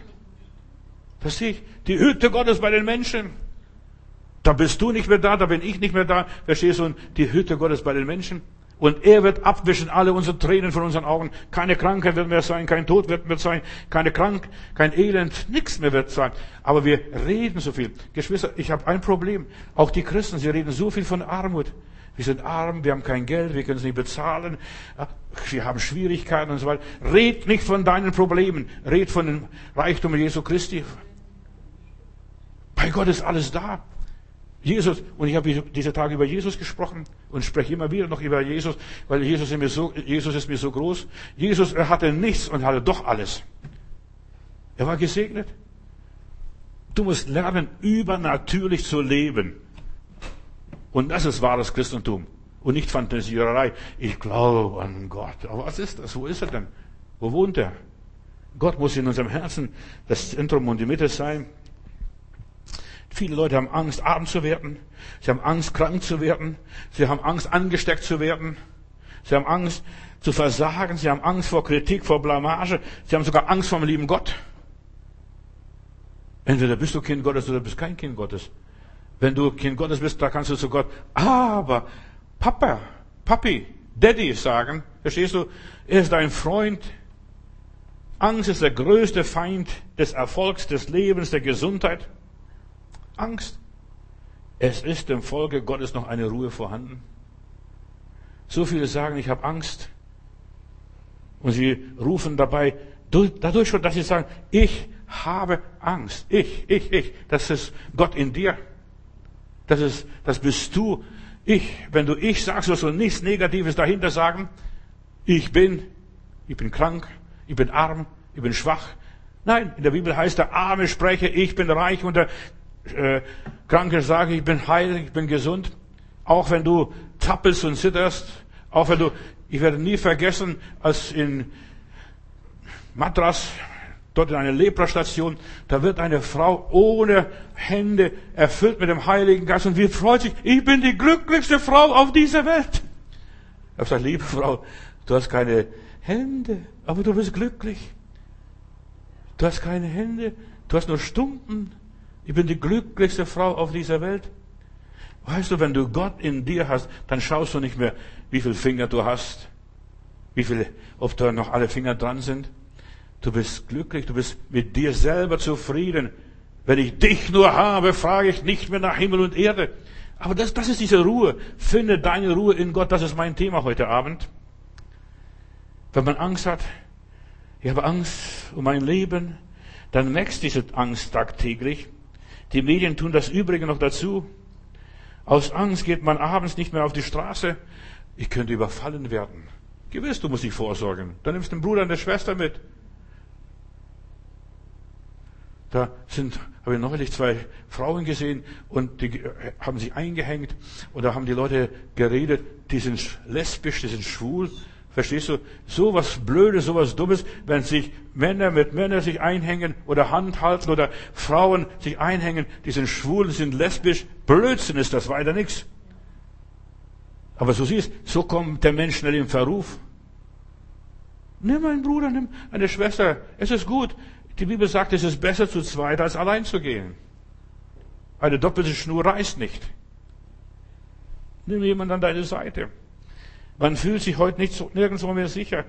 Verstehe ich? Die Hütte Gottes bei den Menschen. Da bist du nicht mehr da, da bin ich nicht mehr da. Verstehst du? Und die Hütte Gottes bei den Menschen. Und er wird abwischen alle unsere Tränen von unseren Augen. Keine Krankheit wird mehr sein, kein Tod wird mehr sein, keine Krank, kein Elend, nichts mehr wird sein. Aber wir reden so viel. Geschwister, ich habe ein Problem. Auch die Christen, sie reden so viel von Armut. Wir sind arm, wir haben kein Geld, wir können es nicht bezahlen, wir haben Schwierigkeiten und so weiter. Red nicht von deinen Problemen, red von dem Reichtum Jesu Christi. Bei Gott ist alles da. Jesus, und ich habe diese Tage über Jesus gesprochen und spreche immer wieder noch über Jesus, weil Jesus ist mir so, Jesus ist mir so groß. Jesus, er hatte nichts und hatte doch alles. Er war gesegnet. Du musst lernen, übernatürlich zu leben. Und das ist wahres Christentum. Und nicht Fantasiererei. Ich glaube an Gott. Aber was ist das? Wo ist er denn? Wo wohnt er? Gott muss in unserem Herzen das Zentrum und die Mitte sein. Viele Leute haben Angst, arm zu werden. Sie haben Angst, krank zu werden. Sie haben Angst, angesteckt zu werden. Sie haben Angst zu versagen. Sie haben Angst vor Kritik, vor Blamage. Sie haben sogar Angst vor dem lieben Gott. Entweder bist du Kind Gottes oder bist kein Kind Gottes. Wenn du Kind Gottes bist, da kannst du zu Gott, aber Papa, Papi, Daddy sagen. Verstehst du? Er ist dein Freund. Angst ist der größte Feind des Erfolgs, des Lebens, der Gesundheit. Angst. Es ist dem Volke Gottes noch eine Ruhe vorhanden. So viele sagen, ich habe Angst. Und sie rufen dabei, dadurch schon, dass sie sagen, ich habe Angst. Ich, ich, ich. Das ist Gott in dir. Das ist, das bist du. Ich. Wenn du ich sagst, wirst du nichts Negatives dahinter sagen. Ich bin, ich bin krank, ich bin arm, ich bin schwach. Nein, in der Bibel heißt der Arme spreche, ich bin reich und der äh, Kranke sage, ich bin heil, ich bin gesund. Auch wenn du zappelst und zitterst, auch wenn du, ich werde nie vergessen, als in Madras, dort in einer Leprastation, da wird eine Frau ohne Hände erfüllt mit dem Heiligen Geist und wie freut sich, ich bin die glücklichste Frau auf dieser Welt. Ich habe liebe Frau, du hast keine Hände, aber du bist glücklich. Du hast keine Hände, du hast nur Stunden. Ich bin die glücklichste Frau auf dieser Welt. Weißt du, wenn du Gott in dir hast, dann schaust du nicht mehr, wie viele Finger du hast, wie viele, ob da noch alle Finger dran sind. Du bist glücklich, du bist mit dir selber zufrieden. Wenn ich dich nur habe, frage ich nicht mehr nach Himmel und Erde. Aber das, das ist diese Ruhe. Finde deine Ruhe in Gott. Das ist mein Thema heute Abend. Wenn man Angst hat, ich habe Angst um mein Leben, dann wächst diese Angst tagtäglich. Die Medien tun das Übrige noch dazu. Aus Angst geht man abends nicht mehr auf die Straße. Ich könnte überfallen werden. Gewiss, du musst dich vorsorgen. Dann nimmst du den Bruder und die Schwester mit. Da sind, habe ich neulich zwei Frauen gesehen und die haben sich eingehängt und da haben die Leute geredet, die sind lesbisch, die sind schwul. Verstehst du? So was Blödes, so was Dummes, wenn sich Männer mit Männern sich einhängen oder Hand halten oder Frauen sich einhängen, die sind schwul, die sind lesbisch. Blödsinn ist das, weiter nichts. Aber so siehst, so kommt der Mensch schnell in Verruf. Nimm einen Bruder, nimm eine Schwester. Es ist gut. Die Bibel sagt, es ist besser zu zweit, als allein zu gehen. Eine doppelte Schnur reißt nicht. Nimm jemand an deine Seite. Man fühlt sich heute nicht so, nirgendwo mehr sicher,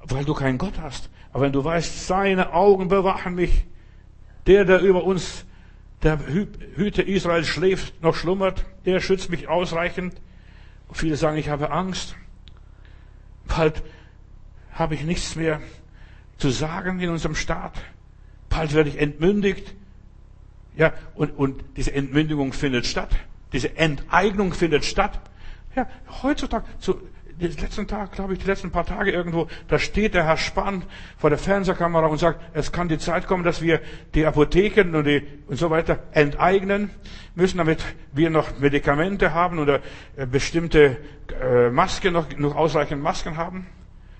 weil du keinen Gott hast. Aber wenn du weißt, seine Augen bewachen mich, der, der über uns, der Hüte Israel schläft, noch schlummert, der schützt mich ausreichend. Viele sagen, ich habe Angst. Bald habe ich nichts mehr zu sagen in unserem Staat. Bald werde ich entmündigt. Ja, und, und diese Entmündigung findet statt. Diese Enteignung findet statt. Ja, heutzutage, zu, den letzten Tag, glaube ich, die letzten paar Tage irgendwo, da steht der Herr Spahn vor der Fernsehkamera und sagt, es kann die Zeit kommen, dass wir die Apotheken und, die, und so weiter enteignen müssen, damit wir noch Medikamente haben oder äh, bestimmte äh, Masken, noch, noch ausreichend Masken haben.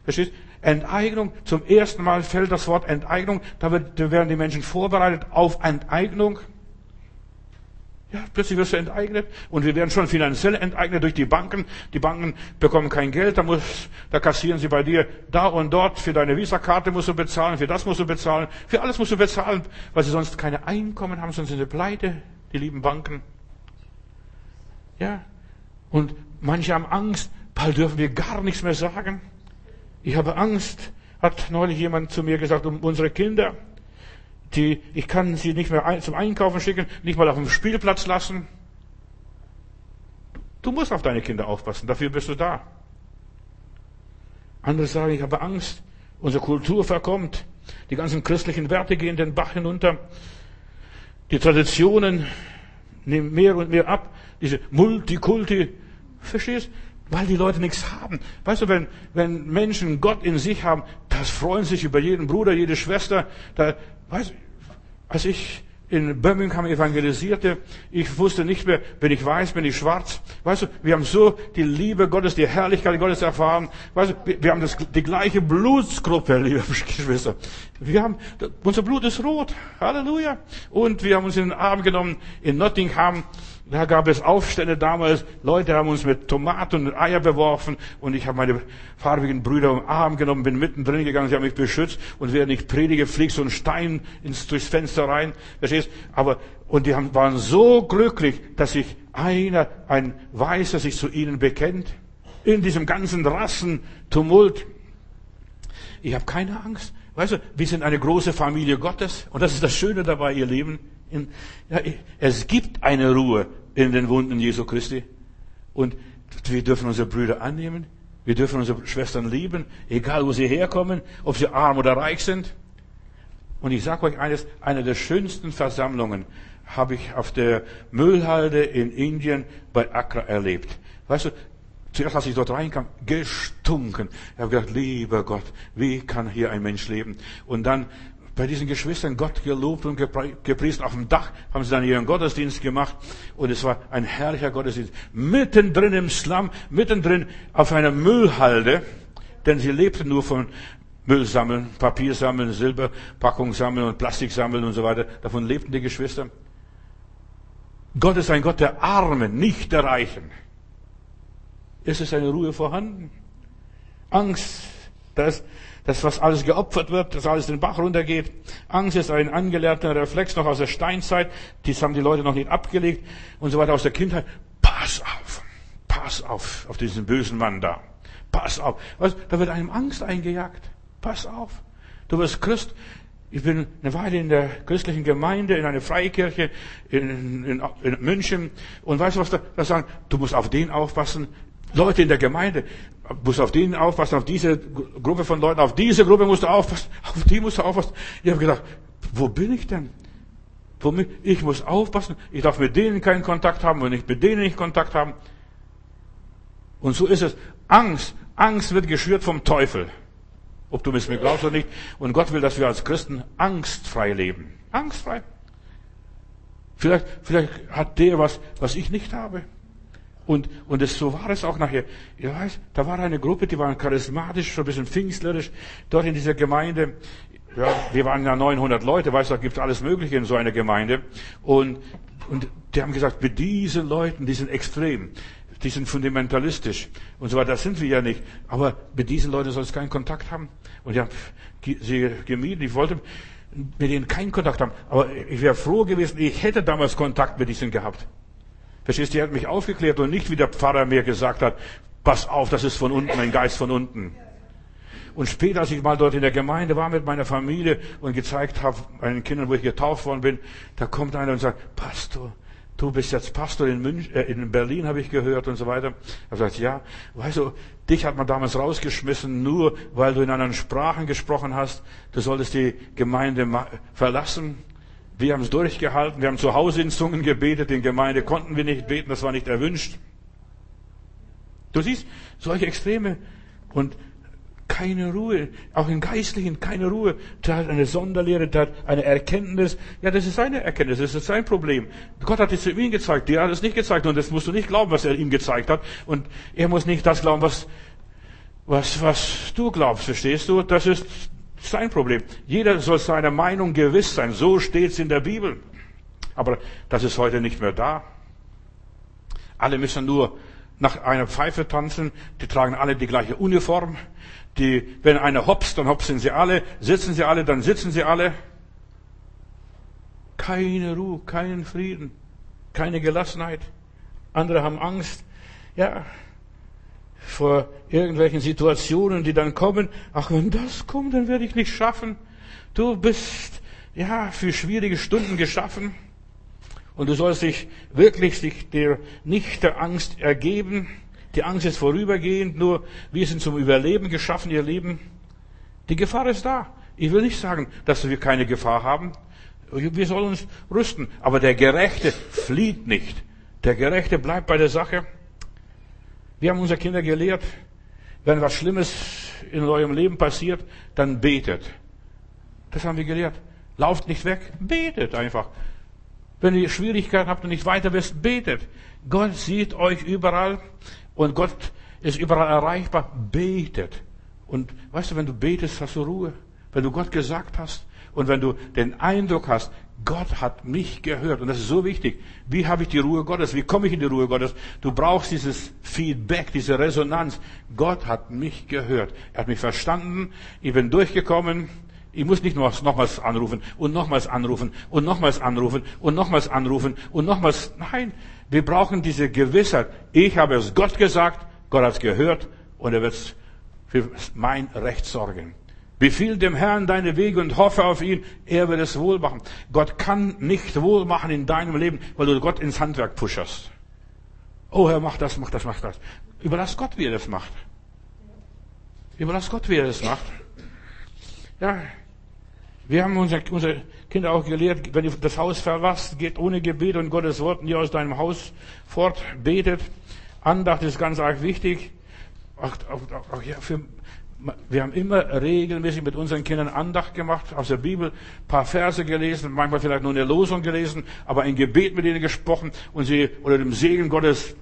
Verstehst? Enteignung, zum ersten Mal fällt das Wort Enteignung, da, werden die Menschen vorbereitet auf Enteignung. Ja, plötzlich wirst du enteignet und wir werden schon finanziell enteignet durch die Banken. Die Banken bekommen kein Geld, da, muss, da kassieren sie bei dir da und dort. Für deine Visakarte musst du bezahlen, für das musst du bezahlen, für alles musst du bezahlen, weil sie sonst keine Einkommen haben, sonst sind sie pleite, die lieben Banken. Ja, und manche haben Angst, bald dürfen wir gar nichts mehr sagen. Ich habe Angst, hat neulich jemand zu mir gesagt, um unsere Kinder. Die, ich kann sie nicht mehr zum Einkaufen schicken, nicht mal auf dem Spielplatz lassen. Du musst auf deine Kinder aufpassen, dafür bist du da. Andere sagen, ich habe Angst, unsere Kultur verkommt, die ganzen christlichen Werte gehen den Bach hinunter, die Traditionen nehmen mehr und mehr ab, diese Multikulti, verstehst? Weil die Leute nichts haben. Weißt du, wenn, wenn Menschen Gott in sich haben, das freuen sich über jeden Bruder, jede Schwester. Da, weißt, als ich in Birmingham evangelisierte, ich wusste nicht mehr, bin ich weiß, bin ich schwarz. Weißt du, wir haben so die Liebe Gottes, die Herrlichkeit Gottes erfahren. Weißt du, wir, haben das, die gleiche Blutsgruppe, [LAUGHS] liebe Geschwister. Wir haben, unser Blut ist rot. Halleluja. Und wir haben uns in den Arm genommen in Nottingham da gab es Aufstände damals. Leute haben uns mit Tomaten und Eier beworfen. Und ich habe meine farbigen Brüder im Arm genommen, bin mittendrin gegangen. Sie haben mich beschützt. Und während ich predige, fliegt so ein Stein ins, durchs Fenster rein. Verstehst? Aber, und die haben, waren so glücklich, dass sich einer, ein Weißer, sich zu ihnen bekennt. In diesem ganzen Rassentumult. Ich habe keine Angst. Weißt du, wir sind eine große Familie Gottes. Und das ist das Schöne dabei, ihr Leben. In, ja, es gibt eine Ruhe in den Wunden Jesu Christi. Und wir dürfen unsere Brüder annehmen. Wir dürfen unsere Schwestern lieben, egal wo sie herkommen, ob sie arm oder reich sind. Und ich sage euch eines, eine der schönsten Versammlungen habe ich auf der Müllhalde in Indien bei Accra erlebt. Weißt du, zuerst als ich dort reinkam, gestunken. Ich habe gedacht, lieber Gott, wie kann hier ein Mensch leben? Und dann bei diesen Geschwistern Gott gelobt und gepriesen. Auf dem Dach haben sie dann ihren Gottesdienst gemacht und es war ein herrlicher Gottesdienst. Mittendrin im Slum, mittendrin auf einer Müllhalde, denn sie lebten nur von Müll sammeln, Papier sammeln, Silberpackung sammeln und Plastik sammeln und so weiter. Davon lebten die Geschwister. Gott ist ein Gott der Armen, nicht der Reichen. Ist es eine Ruhe vorhanden? Angst, dass das, was alles geopfert wird, dass alles den Bach runtergeht. Angst ist ein angelernter Reflex noch aus der Steinzeit. Das haben die Leute noch nicht abgelegt und so weiter aus der Kindheit. Pass auf, pass auf, auf diesen bösen Mann da. Pass auf. Was? Da wird einem Angst eingejagt. Pass auf. Du wirst Christ. Ich bin eine Weile in der christlichen Gemeinde, in einer Freikirche in, in, in München. Und weißt du, was da, da sagen? Du musst auf den aufpassen. Leute in der Gemeinde, musst auf den aufpassen, auf diese Gruppe von Leuten, auf diese Gruppe musst du aufpassen, [LAUGHS] auf die musst du aufpassen. Ich habe gedacht, wo bin ich denn? Ich muss aufpassen, ich darf mit denen keinen Kontakt haben und nicht mit denen nicht Kontakt haben. Und so ist es. Angst, Angst wird geschürt vom Teufel. Ob du es mir glaubst oder nicht. Und Gott will, dass wir als Christen angstfrei leben. Angstfrei. Vielleicht, vielleicht hat der was, was ich nicht habe. Und, und es, so war es auch nachher. Ich weiß, da war eine Gruppe, die waren charismatisch, so ein bisschen pfingstlerisch, dort in dieser Gemeinde. Ja, wir waren ja 900 Leute, weißt du, da gibt es alles Mögliche in so einer Gemeinde. Und, und die haben gesagt, mit diesen Leuten, die sind extrem, die sind fundamentalistisch und so weiter. Das sind wir ja nicht. Aber mit diesen Leuten soll es keinen Kontakt haben. Und ich habe sie gemieden. Ich wollte mit denen keinen Kontakt haben. Aber ich wäre froh gewesen, ich hätte damals Kontakt mit diesen gehabt. Verstehst du, er hat mich aufgeklärt und nicht wie der Pfarrer mir gesagt hat, pass auf, das ist von unten, ein Geist von unten. Und später, als ich mal dort in der Gemeinde war mit meiner Familie und gezeigt habe, meinen Kindern, wo ich getauft worden bin, da kommt einer und sagt, Pastor, du bist jetzt Pastor in, München, äh, in Berlin, habe ich gehört und so weiter. Er sagt, ja, weißt du, dich hat man damals rausgeschmissen, nur weil du in anderen Sprachen gesprochen hast. Du solltest die Gemeinde verlassen. Wir haben es durchgehalten. Wir haben zu Hause in Zungen gebetet. In Gemeinde konnten wir nicht beten. Das war nicht erwünscht. Du siehst, solche Extreme und keine Ruhe, auch im Geistlichen keine Ruhe. Der hat eine Sonderlehre, der hat eine Erkenntnis. Ja, das ist seine Erkenntnis, das ist sein Problem. Gott hat es zu ihm gezeigt, dir hat es nicht gezeigt und das musst du nicht glauben, was er ihm gezeigt hat. Und er muss nicht das glauben, was, was, was du glaubst, verstehst du? Das ist sein Problem. Jeder soll seiner Meinung gewiss sein. So steht es in der Bibel. Aber das ist heute nicht mehr da. Alle müssen nur nach einer Pfeife tanzen. Die tragen alle die gleiche Uniform. Die, wenn einer hopst, dann hopsen sie alle. Sitzen sie alle, dann sitzen sie alle. Keine Ruhe, keinen Frieden, keine Gelassenheit. Andere haben Angst. Ja, vor irgendwelchen Situationen, die dann kommen. Ach, wenn das kommt, dann werde ich nicht schaffen. Du bist, ja, für schwierige Stunden geschaffen. Und du sollst dich wirklich sich dir nicht der Angst ergeben. Die Angst ist vorübergehend, nur wir sind zum Überleben geschaffen, ihr Leben. Die Gefahr ist da. Ich will nicht sagen, dass wir keine Gefahr haben. Wir sollen uns rüsten. Aber der Gerechte flieht nicht. Der Gerechte bleibt bei der Sache. Wir haben unsere Kinder gelehrt, wenn was Schlimmes in eurem Leben passiert, dann betet. Das haben wir gelehrt. Lauft nicht weg, betet einfach. Wenn ihr Schwierigkeiten habt und nicht weiter wisst, betet. Gott sieht euch überall und Gott ist überall erreichbar. Betet. Und weißt du, wenn du betest, hast du Ruhe. Wenn du Gott gesagt hast und wenn du den Eindruck hast, Gott hat mich gehört. Und das ist so wichtig. Wie habe ich die Ruhe Gottes? Wie komme ich in die Ruhe Gottes? Du brauchst dieses Feedback, diese Resonanz. Gott hat mich gehört. Er hat mich verstanden. Ich bin durchgekommen. Ich muss nicht nochmals anrufen und nochmals anrufen und nochmals anrufen und nochmals anrufen und nochmals. Nein, wir brauchen diese Gewissheit. Ich habe es Gott gesagt, Gott hat es gehört und er wird für mein Recht sorgen. Befiehl dem Herrn deine Wege und hoffe auf ihn, er wird es wohl machen. Gott kann nicht wohl machen in deinem Leben, weil du Gott ins Handwerk pusherst. Oh Herr, mach das, mach das, mach das. Überlass Gott, wie er das macht. Überlass Gott, wie er das macht. Ja, wir haben unsere, unsere Kinder auch gelehrt, wenn ihr das Haus verlasst, geht ohne Gebet und Gottes Wort nie aus deinem Haus fort, betet. Andacht ist ganz arg wichtig. Auch, auch, auch, ja, für, wir haben immer regelmäßig mit unseren Kindern Andacht gemacht, aus der Bibel paar Verse gelesen, manchmal vielleicht nur eine Losung gelesen, aber ein Gebet mit ihnen gesprochen und sie unter dem Segen Gottes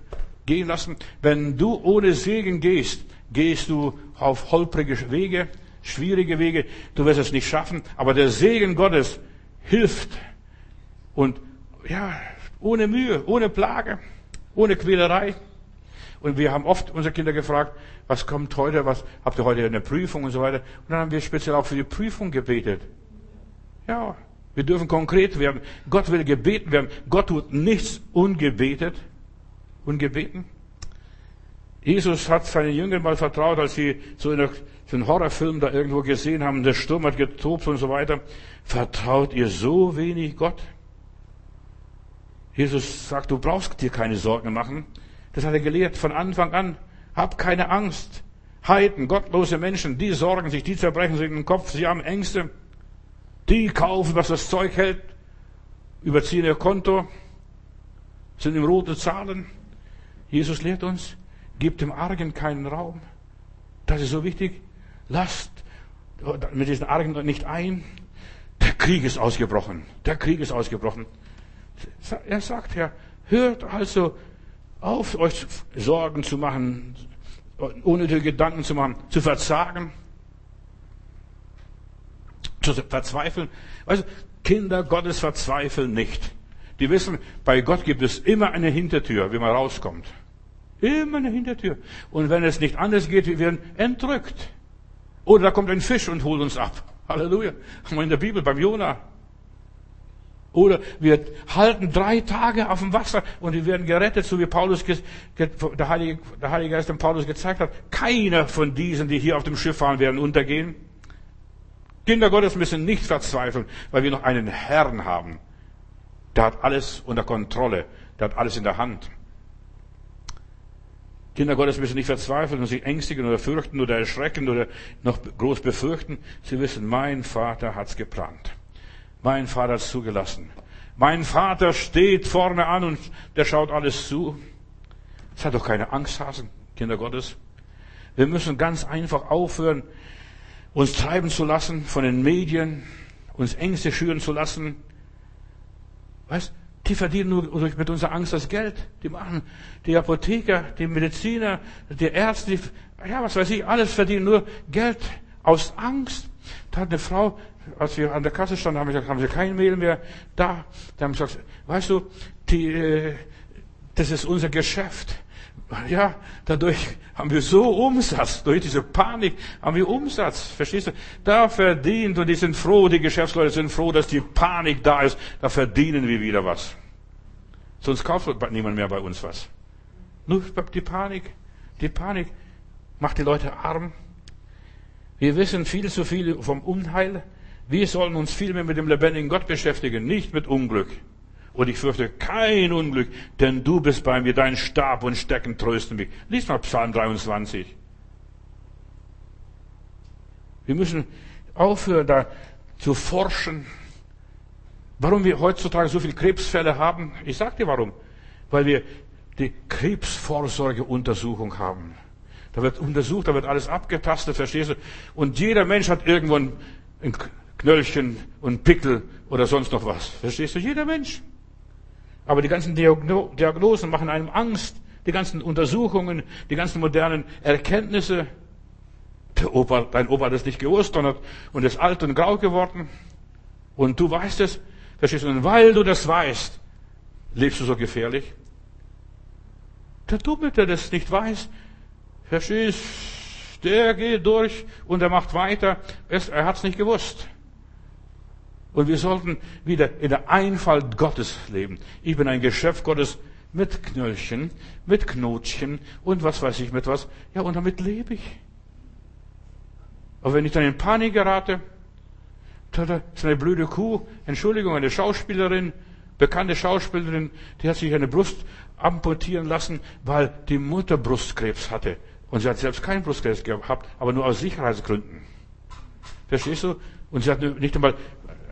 gehen lassen. Wenn du ohne Segen gehst, gehst du auf holprige Wege, schwierige Wege, du wirst es nicht schaffen, aber der Segen Gottes hilft und ja, ohne Mühe, ohne Plage, ohne Quälerei. Und wir haben oft unsere Kinder gefragt, was kommt heute, was habt ihr heute eine Prüfung und so weiter. Und dann haben wir speziell auch für die Prüfung gebetet. Ja, wir dürfen konkret werden. Gott will gebeten werden. Gott tut nichts ungebetet, ungebeten. Jesus hat seinen Jüngern mal vertraut, als sie so, in so einen Horrorfilm da irgendwo gesehen haben, der Sturm hat getobt und so weiter. Vertraut ihr so wenig Gott? Jesus sagt, du brauchst dir keine Sorgen machen. Das hat er gelehrt von Anfang an. Hab keine Angst. Heiden, gottlose Menschen, die sorgen sich, die zerbrechen sich den Kopf, sie haben Ängste. Die kaufen, was das Zeug hält, überziehen ihr Konto, sind im roten Zahlen. Jesus lehrt uns, gibt dem Argen keinen Raum. Das ist so wichtig. Lasst mit diesen Argen nicht ein. Der Krieg ist ausgebrochen. Der Krieg ist ausgebrochen. Er sagt ja, hört also auf, euch Sorgen zu machen, unnötige Gedanken zu machen, zu verzagen, zu verzweifeln. Also Kinder Gottes verzweifeln nicht. Die wissen, bei Gott gibt es immer eine Hintertür, wie man rauskommt. Immer eine Hintertür. Und wenn es nicht anders geht, wir werden entrückt. Oder da kommt ein Fisch und holt uns ab. Halleluja. In der Bibel beim Jonah. Oder wir halten drei Tage auf dem Wasser und wir werden gerettet, so wie Paulus, der Heilige, der Heilige Geist dem Paulus gezeigt hat. Keiner von diesen, die hier auf dem Schiff fahren, werden untergehen. Kinder Gottes müssen nicht verzweifeln, weil wir noch einen Herrn haben. Der hat alles unter Kontrolle. Der hat alles in der Hand. Kinder Gottes müssen nicht verzweifeln und sich ängstigen oder fürchten oder erschrecken oder noch groß befürchten. Sie wissen, mein Vater hat's geplant. Mein Vater hat es zugelassen. Mein Vater steht vorne an und der schaut alles zu. Seid doch keine Angsthasen, Kinder Gottes. Wir müssen ganz einfach aufhören, uns treiben zu lassen von den Medien, uns Ängste schüren zu lassen. Weißt, die verdienen nur mit unserer Angst das Geld. Die machen, die Apotheker, die Mediziner, die Ärzte, die, ja, was weiß ich, alles verdienen nur Geld aus Angst. Da hat eine Frau als wir an der Kasse standen, haben wir gesagt, haben Sie kein Mehl mehr da? Da haben sie gesagt, weißt du, die, äh, das ist unser Geschäft. Ja, dadurch haben wir so Umsatz, durch diese Panik haben wir Umsatz, verstehst du? Da verdient, und die sind froh, die Geschäftsleute sind froh, dass die Panik da ist, da verdienen wir wieder was. Sonst kauft niemand mehr bei uns was. Nur die Panik, die Panik macht die Leute arm. Wir wissen viel zu viel vom Unheil, wir sollen uns vielmehr mit dem lebendigen Gott beschäftigen, nicht mit Unglück. Und ich fürchte kein Unglück, denn du bist bei mir, dein Stab und Stecken trösten mich. Lies mal Psalm 23. Wir müssen aufhören, da zu forschen, warum wir heutzutage so viele Krebsfälle haben. Ich sag dir warum. Weil wir die Krebsvorsorgeuntersuchung haben. Da wird untersucht, da wird alles abgetastet, verstehst du? Und jeder Mensch hat irgendwo ein Knöllchen und Pickel oder sonst noch was. Verstehst du? Jeder Mensch. Aber die ganzen Diagnosen machen einem Angst. Die ganzen Untersuchungen, die ganzen modernen Erkenntnisse. Der Opa, dein Opa hat es nicht gewusst und, hat, und ist alt und grau geworden. Und du weißt es. Verstehst du? Und weil du das weißt, lebst du so gefährlich. Der Dumme, der das nicht weiß, verstehst, der geht durch und er macht weiter. Er hat es nicht gewusst. Und wir sollten wieder in der Einfalt Gottes leben. Ich bin ein Geschöpf Gottes mit Knöllchen, mit Knotchen und was weiß ich mit was. Ja, und damit lebe ich. Aber wenn ich dann in Panik gerate, da ist eine blöde Kuh, Entschuldigung, eine Schauspielerin, bekannte Schauspielerin, die hat sich eine Brust amputieren lassen, weil die Mutter Brustkrebs hatte. Und sie hat selbst keinen Brustkrebs gehabt, aber nur aus Sicherheitsgründen. Verstehst du? Und sie hat nicht einmal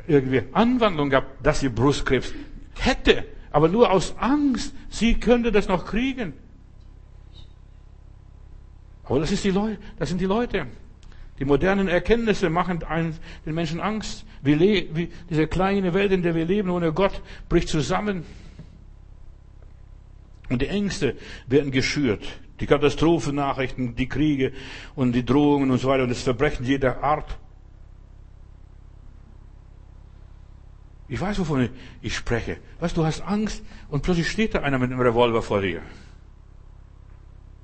irgendwie Anwandlung gehabt, dass sie Brustkrebs hätte, aber nur aus Angst, sie könnte das noch kriegen. Aber das, ist die Leute, das sind die Leute. Die modernen Erkenntnisse machen den Menschen Angst. Wie diese kleine Welt, in der wir leben, ohne Gott, bricht zusammen. Und die Ängste werden geschürt. Die Katastrophennachrichten, die Kriege und die Drohungen und so weiter und das Verbrechen jeder Art. Ich weiß, wovon ich spreche. Weißt du, hast Angst und plötzlich steht da einer mit einem Revolver vor dir.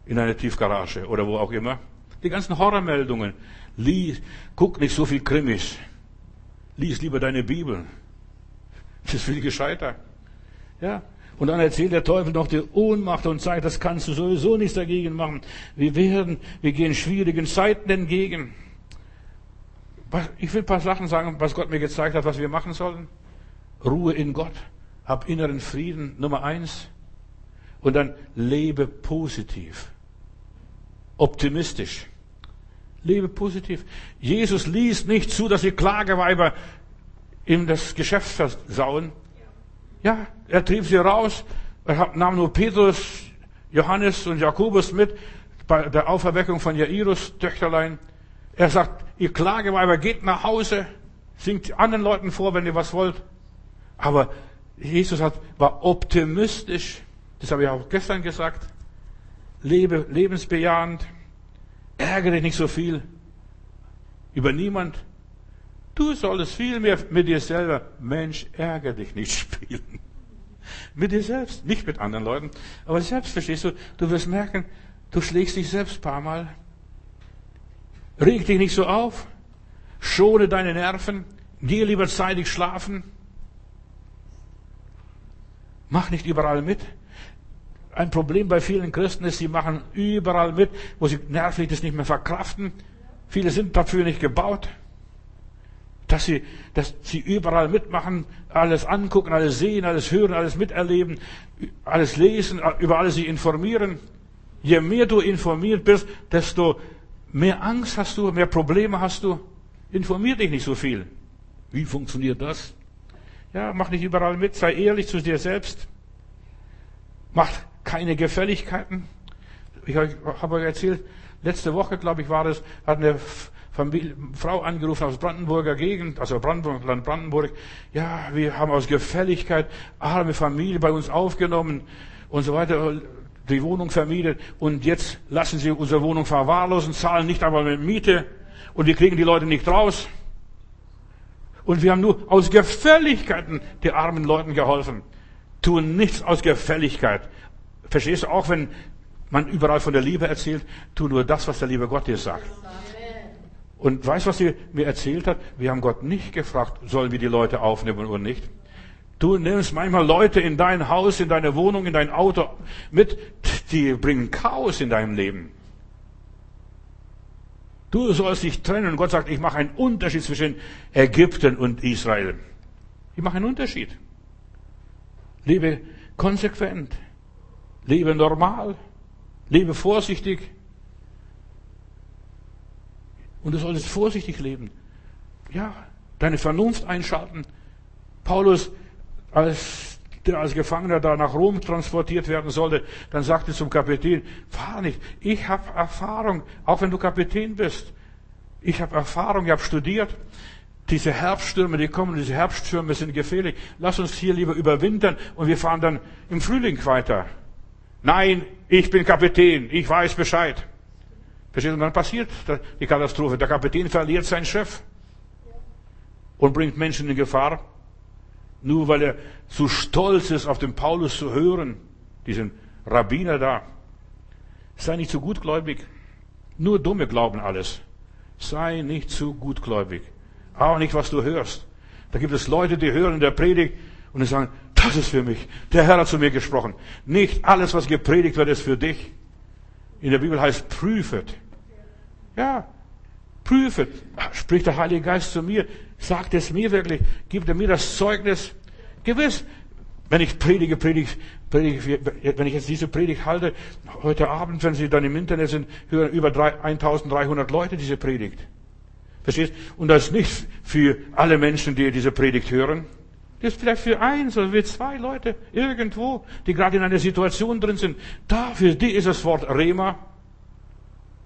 In einer Tiefgarage oder wo auch immer. Die ganzen Horrormeldungen. Lies, guck nicht so viel Krimis. Lies lieber deine Bibel. Das ist viel gescheiter. Ja, und dann erzählt der Teufel noch die Ohnmacht und sagt, das kannst du sowieso nichts dagegen machen. Wir werden, wir gehen schwierigen Zeiten entgegen. Ich will ein paar Sachen sagen, was Gott mir gezeigt hat, was wir machen sollen. Ruhe in Gott. Hab inneren Frieden, Nummer eins. Und dann lebe positiv. Optimistisch. Lebe positiv. Jesus ließ nicht zu, dass die Klageweiber ihm das Geschäft versauen. Ja, er trieb sie raus. Er nahm nur Petrus, Johannes und Jakobus mit bei der Auferweckung von Jairus, Töchterlein. Er sagt, ihr Klageweiber, geht nach Hause, singt anderen Leuten vor, wenn ihr was wollt. Aber Jesus hat, war optimistisch. Das habe ich auch gestern gesagt. Lebe lebensbejahend. Ärgere dich nicht so viel über niemand. Du solltest viel mehr mit dir selber, Mensch, ärgere dich nicht [LAUGHS] spielen. Mit dir selbst, nicht mit anderen Leuten. Aber selbst verstehst du, du wirst merken, du schlägst dich selbst ein paar Mal. Reg dich nicht so auf. Schone deine Nerven. Geh lieber zeitig schlafen. Mach nicht überall mit. Ein Problem bei vielen Christen ist, sie machen überall mit, wo sie nervlich das nicht mehr verkraften. Viele sind dafür nicht gebaut dass sie, dass sie überall mitmachen, alles angucken, alles sehen, alles hören, alles miterleben, alles lesen, über alles sich informieren. Je mehr du informiert bist, desto mehr Angst hast du, mehr Probleme hast du. Informier dich nicht so viel. Wie funktioniert das? Ja, mach nicht überall mit, sei ehrlich zu dir selbst. Mach keine Gefälligkeiten. Ich habe euch erzählt, letzte Woche, glaube ich, war es, hat eine Familie, Frau angerufen aus Brandenburger Gegend, also Brandenburg, Land Brandenburg. Ja, wir haben aus Gefälligkeit arme Familie bei uns aufgenommen und so weiter, die Wohnung vermietet und jetzt lassen sie unsere Wohnung verwahrlosen, zahlen nicht einmal mit Miete und wir kriegen die Leute nicht raus. Und wir haben nur aus Gefälligkeiten den armen Leuten geholfen. Tun nichts aus Gefälligkeit. Verstehst du auch, wenn man überall von der Liebe erzählt, tu nur das, was der liebe Gott dir sagt. Und weißt du, was sie mir erzählt hat? Wir haben Gott nicht gefragt, sollen wir die Leute aufnehmen oder nicht. Du nimmst manchmal Leute in dein Haus, in deine Wohnung, in dein Auto mit, die bringen Chaos in deinem Leben. Du sollst dich trennen und Gott sagt, ich mache einen Unterschied zwischen Ägypten und Israel. Ich mache einen Unterschied. Lebe konsequent. Lebe normal. Lebe vorsichtig. Und du solltest vorsichtig leben. Ja, deine Vernunft einschalten. Paulus, als der als Gefangener da nach Rom transportiert werden sollte, dann sagte zum Kapitän, fahr nicht, ich habe Erfahrung, auch wenn du Kapitän bist. Ich habe Erfahrung, ich habe studiert. Diese Herbststürme, die kommen, diese Herbststürme sind gefährlich. Lass uns hier lieber überwintern und wir fahren dann im Frühling weiter. Nein, ich bin Kapitän, ich weiß Bescheid. Verstehst du? Und dann passiert die Katastrophe. Der Kapitän verliert seinen Chef und bringt Menschen in Gefahr, nur weil er zu stolz ist, auf den Paulus zu hören, diesen Rabbiner da. Sei nicht zu gutgläubig. Nur Dumme glauben alles. Sei nicht zu gutgläubig. Auch nicht, was du hörst. Da gibt es Leute, die hören in der Predigt und die sagen, das ist für mich. Der Herr hat zu mir gesprochen. Nicht alles, was gepredigt wird, ist für dich. In der Bibel heißt prüfet. Ja, prüfet. Spricht der Heilige Geist zu mir. Sagt es mir wirklich. Gibt er mir das Zeugnis. Gewiss, wenn ich predige, predige, predige, wenn ich jetzt diese Predigt halte, heute Abend, wenn Sie dann im Internet sind, hören über 1300 Leute diese Predigt. Verstehst? Und das ist nicht für alle Menschen, die diese Predigt hören. Das ist vielleicht für eins oder für zwei Leute irgendwo, die gerade in einer Situation drin sind. Da, für die ist das Wort Rema,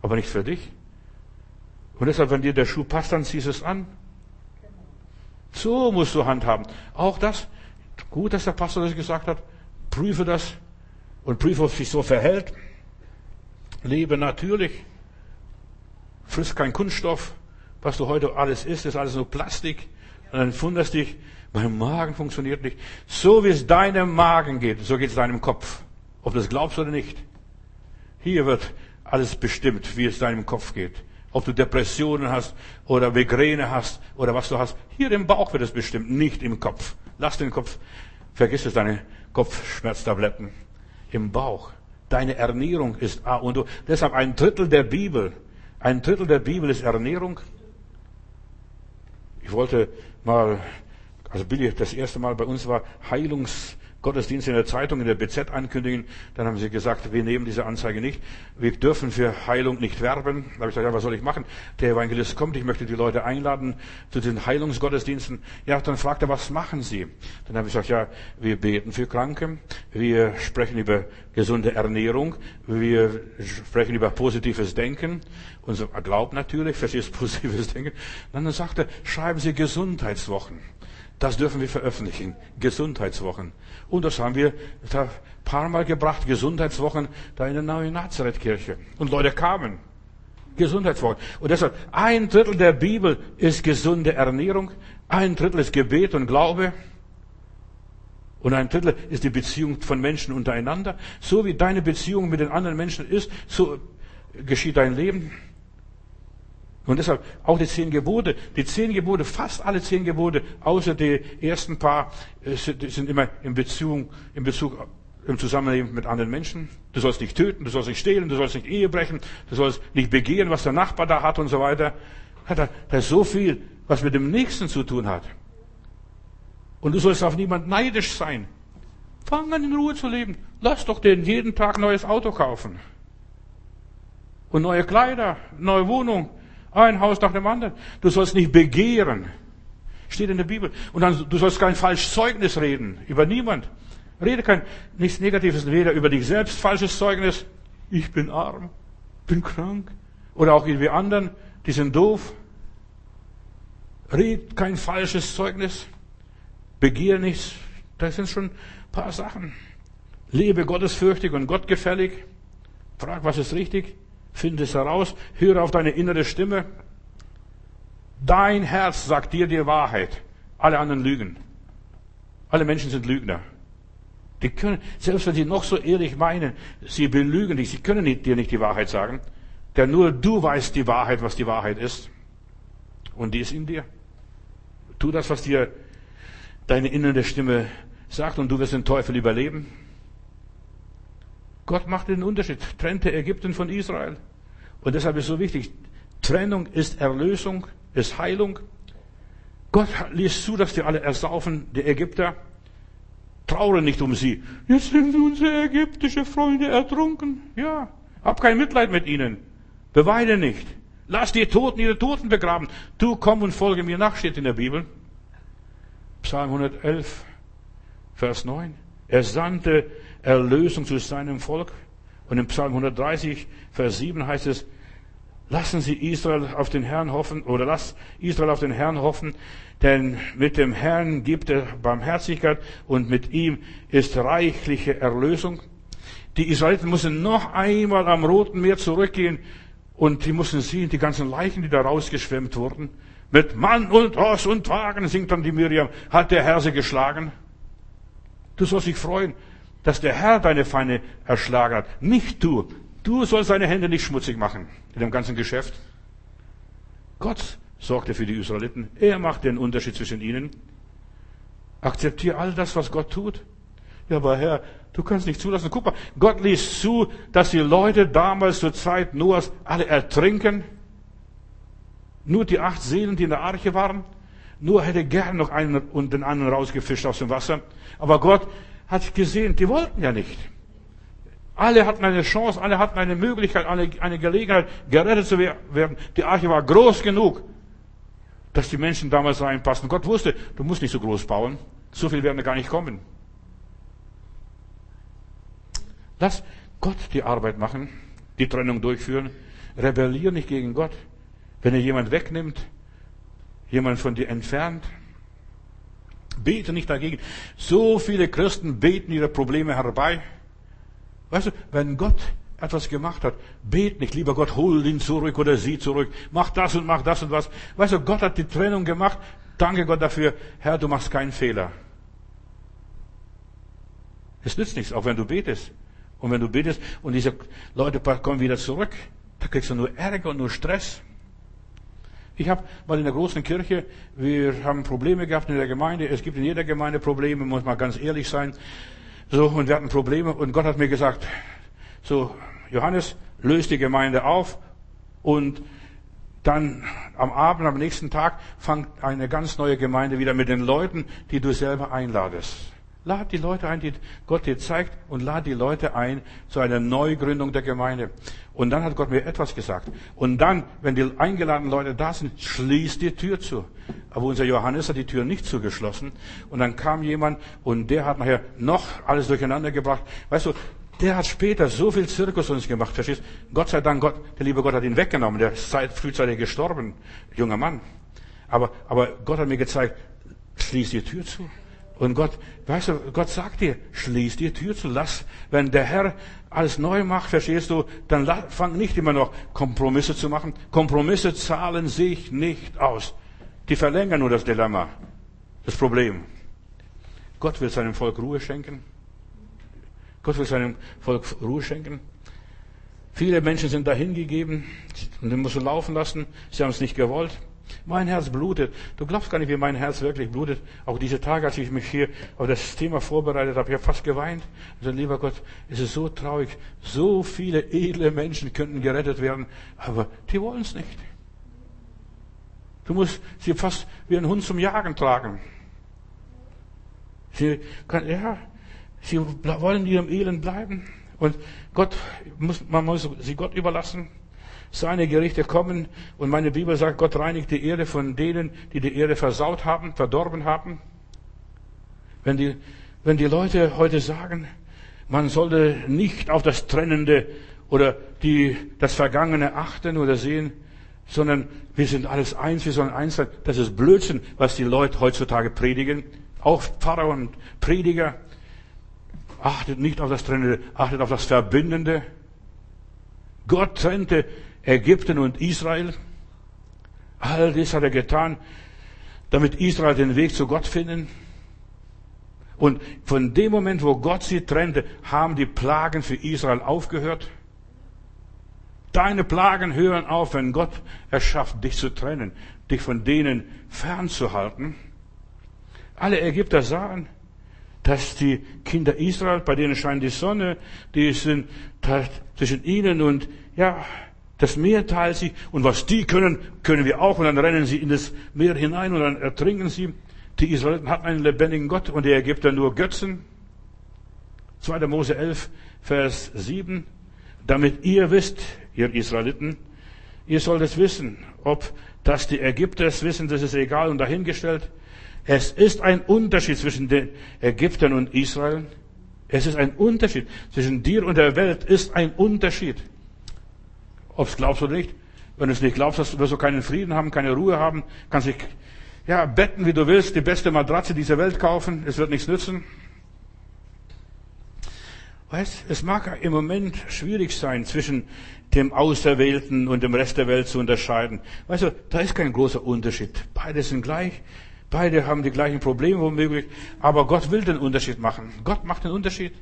aber nicht für dich. Und deshalb, wenn dir der Schuh passt, dann ziehst du es an. So musst du handhaben. Auch das, gut, dass der Pastor das gesagt hat, prüfe das und prüfe, ob sich so verhält. Lebe natürlich. Friss kein Kunststoff. Was du heute alles isst, ist alles nur Plastik. Und dann wunderst dich, mein Magen funktioniert nicht. So wie es deinem Magen geht, so geht es deinem Kopf. Ob du das glaubst oder nicht. Hier wird alles bestimmt, wie es deinem Kopf geht. Ob du Depressionen hast oder Migräne hast oder was du hast. Hier im Bauch wird es bestimmt, nicht im Kopf. Lass den Kopf, vergiss es, deine Kopfschmerztabletten. Im Bauch. Deine Ernährung ist A und O. Deshalb ein Drittel der Bibel. Ein Drittel der Bibel ist Ernährung. Ich wollte mal, also Billy das erste Mal bei uns war, Heilungs, Gottesdienst in der Zeitung, in der BZ ankündigen. Dann haben sie gesagt, wir nehmen diese Anzeige nicht. Wir dürfen für Heilung nicht werben. Da habe ich gesagt, ja, was soll ich machen? Der Evangelist kommt, ich möchte die Leute einladen zu den Heilungsgottesdiensten. Ja, dann fragt er, was machen Sie? Dann habe ich gesagt, ja, wir beten für Kranke, wir sprechen über gesunde Ernährung, wir sprechen über positives Denken. Und so, glaubt natürlich, verstehst positives Denken. Dann sagt er, schreiben Sie Gesundheitswochen. Das dürfen wir veröffentlichen. Gesundheitswochen. Und das haben wir ein paar Mal gebracht. Gesundheitswochen da in der neuen Nazareth-Kirche. Und Leute kamen. Gesundheitswochen. Und deshalb, ein Drittel der Bibel ist gesunde Ernährung. Ein Drittel ist Gebet und Glaube. Und ein Drittel ist die Beziehung von Menschen untereinander. So wie deine Beziehung mit den anderen Menschen ist, so geschieht dein Leben. Und deshalb auch die zehn Gebote, die zehn Gebote, fast alle zehn Gebote, außer die ersten paar, äh, sind immer in Beziehung, in Bezug, im Zusammenleben mit anderen Menschen. Du sollst nicht töten, du sollst nicht stehlen, du sollst nicht Ehe brechen, du sollst nicht begehren, was der Nachbar da hat und so weiter. Da, da ist so viel, was mit dem Nächsten zu tun hat. Und du sollst auf niemand neidisch sein. Fang an in Ruhe zu leben. Lass doch den jeden Tag neues Auto kaufen. Und neue Kleider, neue Wohnung, ein Haus nach dem anderen. Du sollst nicht begehren. Steht in der Bibel. Und dann, du sollst kein falsches Zeugnis reden. Über niemand. Rede kein, nichts Negatives, weder über dich selbst falsches Zeugnis. Ich bin arm, bin krank. Oder auch irgendwie anderen, die sind doof. Red kein falsches Zeugnis. Begehr nichts. Das sind schon ein paar Sachen. Lebe gottesfürchtig und gottgefällig. Frag, was ist richtig. Finde es heraus, höre auf deine innere Stimme. Dein Herz sagt dir die Wahrheit. Alle anderen lügen. Alle Menschen sind Lügner. Die können, selbst wenn sie noch so ehrlich meinen, sie belügen dich, sie können dir nicht die Wahrheit sagen. Denn nur du weißt die Wahrheit, was die Wahrheit ist. Und die ist in dir. Tu das, was dir deine innere Stimme sagt und du wirst den Teufel überleben. Gott macht den Unterschied, trennte Ägypten von Israel. Und deshalb ist es so wichtig, Trennung ist Erlösung, ist Heilung. Gott ließ zu, dass die alle ersaufen, die Ägypter. Traure nicht um sie. Jetzt sind unsere ägyptische Freunde ertrunken. Ja, hab kein Mitleid mit ihnen. Beweine nicht. Lass die Toten ihre Toten begraben. Du komm und folge mir nach, steht in der Bibel. Psalm 111, Vers 9. Er sandte Erlösung zu seinem Volk. Und im Psalm 130, Vers 7 heißt es, Lassen Sie Israel auf den Herrn hoffen, oder lass Israel auf den Herrn hoffen, denn mit dem Herrn gibt er Barmherzigkeit und mit ihm ist reichliche Erlösung. Die Israeliten mussten noch einmal am Roten Meer zurückgehen und die mussten sehen, die ganzen Leichen, die da rausgeschwemmt wurden. Mit Mann und Ross und Wagen, singt dann die Miriam, hat der Herr sie geschlagen. Du sollst dich freuen, dass der Herr deine Feinde erschlagen hat, nicht du. Du sollst deine Hände nicht schmutzig machen in dem ganzen Geschäft. Gott sorgte für die Israeliten. Er macht den Unterschied zwischen ihnen. Akzeptiere all das, was Gott tut. Ja, aber Herr, du kannst nicht zulassen. Guck mal, Gott ließ zu, dass die Leute damals zur Zeit Noahs alle ertrinken. Nur die acht Seelen, die in der Arche waren. Nur hätte gern noch einen und den anderen rausgefischt aus dem Wasser. Aber Gott hat gesehen, die wollten ja nicht. Alle hatten eine Chance, alle hatten eine Möglichkeit, eine, eine Gelegenheit, gerettet zu werden. Die Arche war groß genug, dass die Menschen damals reinpassen. Gott wusste, du musst nicht so groß bauen. So viel werden gar nicht kommen. Lass Gott die Arbeit machen, die Trennung durchführen. Rebellier nicht gegen Gott. Wenn er jemand wegnimmt, jemand von dir entfernt, bete nicht dagegen. So viele Christen beten ihre Probleme herbei. Weißt du, wenn Gott etwas gemacht hat, bet nicht, lieber Gott, hol ihn zurück oder sie zurück, mach das und mach das und was. Weißt du, Gott hat die Trennung gemacht, danke Gott dafür, Herr, du machst keinen Fehler. Es nützt nichts, auch wenn du betest. Und wenn du betest und diese Leute kommen wieder zurück, da kriegst du nur Ärger und nur Stress. Ich habe mal in der großen Kirche, wir haben Probleme gehabt in der Gemeinde. Es gibt in jeder Gemeinde Probleme, muss man ganz ehrlich sein. So, und wir hatten Probleme und Gott hat mir gesagt, so, Johannes, löst die Gemeinde auf und dann am Abend, am nächsten Tag, fangt eine ganz neue Gemeinde wieder mit den Leuten, die du selber einladest. Lad die Leute ein, die Gott dir zeigt und lad die Leute ein zu einer Neugründung der Gemeinde. Und dann hat Gott mir etwas gesagt. Und dann, wenn die eingeladenen Leute da sind, schließ die Tür zu. Aber unser Johannes hat die Tür nicht zugeschlossen. Und dann kam jemand und der hat nachher noch alles durcheinander gebracht. Weißt du, der hat später so viel Zirkus uns gemacht, verstehst? Gott sei Dank, Gott, der liebe Gott hat ihn weggenommen. Der ist frühzeitig gestorben, junger Mann. Aber, aber Gott hat mir gezeigt, schließ die Tür zu. Und Gott, weißt du, Gott sagt dir, schließ die Tür zu, lass, wenn der Herr alles neu macht, verstehst du, dann fang nicht immer noch Kompromisse zu machen. Kompromisse zahlen sich nicht aus. Die verlängern nur das Dilemma, das Problem. Gott will seinem Volk Ruhe schenken. Gott will seinem Volk Ruhe schenken. Viele Menschen sind dahingegeben und den musst du laufen lassen. Sie haben es nicht gewollt. Mein Herz blutet. Du glaubst gar nicht, wie mein Herz wirklich blutet. Auch diese Tage, als ich mich hier auf das Thema vorbereitet habe, ich habe fast geweint. Also, lieber Gott, es ist so traurig. So viele edle Menschen könnten gerettet werden, aber die wollen es nicht. Du musst sie fast wie ein Hund zum Jagen tragen. Sie, kann, ja, sie wollen in ihrem Elend bleiben. Und Gott muss, man muss sie Gott überlassen seine Gerichte kommen. Und meine Bibel sagt, Gott reinigt die Erde von denen, die die Erde versaut haben, verdorben haben. Wenn die, wenn die Leute heute sagen, man sollte nicht auf das Trennende oder die, das Vergangene achten oder sehen, sondern wir sind alles eins, wir sollen eins sein. Das ist Blödsinn, was die Leute heutzutage predigen. Auch Pfarrer und Prediger. Achtet nicht auf das Trennende, achtet auf das Verbindende. Gott trennte Ägypten und Israel. All das hat er getan, damit Israel den Weg zu Gott finden. Und von dem Moment, wo Gott sie trennte, haben die Plagen für Israel aufgehört. Deine Plagen hören auf, wenn Gott erschafft, dich zu trennen, dich von denen fernzuhalten. Alle Ägypter sahen, dass die Kinder Israel, bei denen scheint die Sonne, die sind zwischen ihnen und, ja, das Meer teilt sich und was die können, können wir auch und dann rennen sie in das Meer hinein und dann ertrinken sie. Die Israeliten hatten einen lebendigen Gott und die Ägypter nur Götzen. 2. Mose 11, Vers 7. Damit ihr wisst, ihr Israeliten, ihr sollt es wissen, ob das die Ägypter es wissen, das ist egal und dahingestellt. Es ist ein Unterschied zwischen den Ägyptern und Israel. Es ist ein Unterschied. Zwischen dir und der Welt ist ein Unterschied. Ob es glaubst oder nicht. Wenn du es nicht glaubst, wirst du keinen Frieden haben, keine Ruhe haben, kannst dich ja, betten, wie du willst, die beste Matratze dieser Welt kaufen, es wird nichts nützen. Weißt, es mag im Moment schwierig sein, zwischen dem Auserwählten und dem Rest der Welt zu unterscheiden. Weißt du, da ist kein großer Unterschied. Beide sind gleich. Beide haben die gleichen Probleme womöglich. Aber Gott will den Unterschied machen. Gott macht den Unterschied.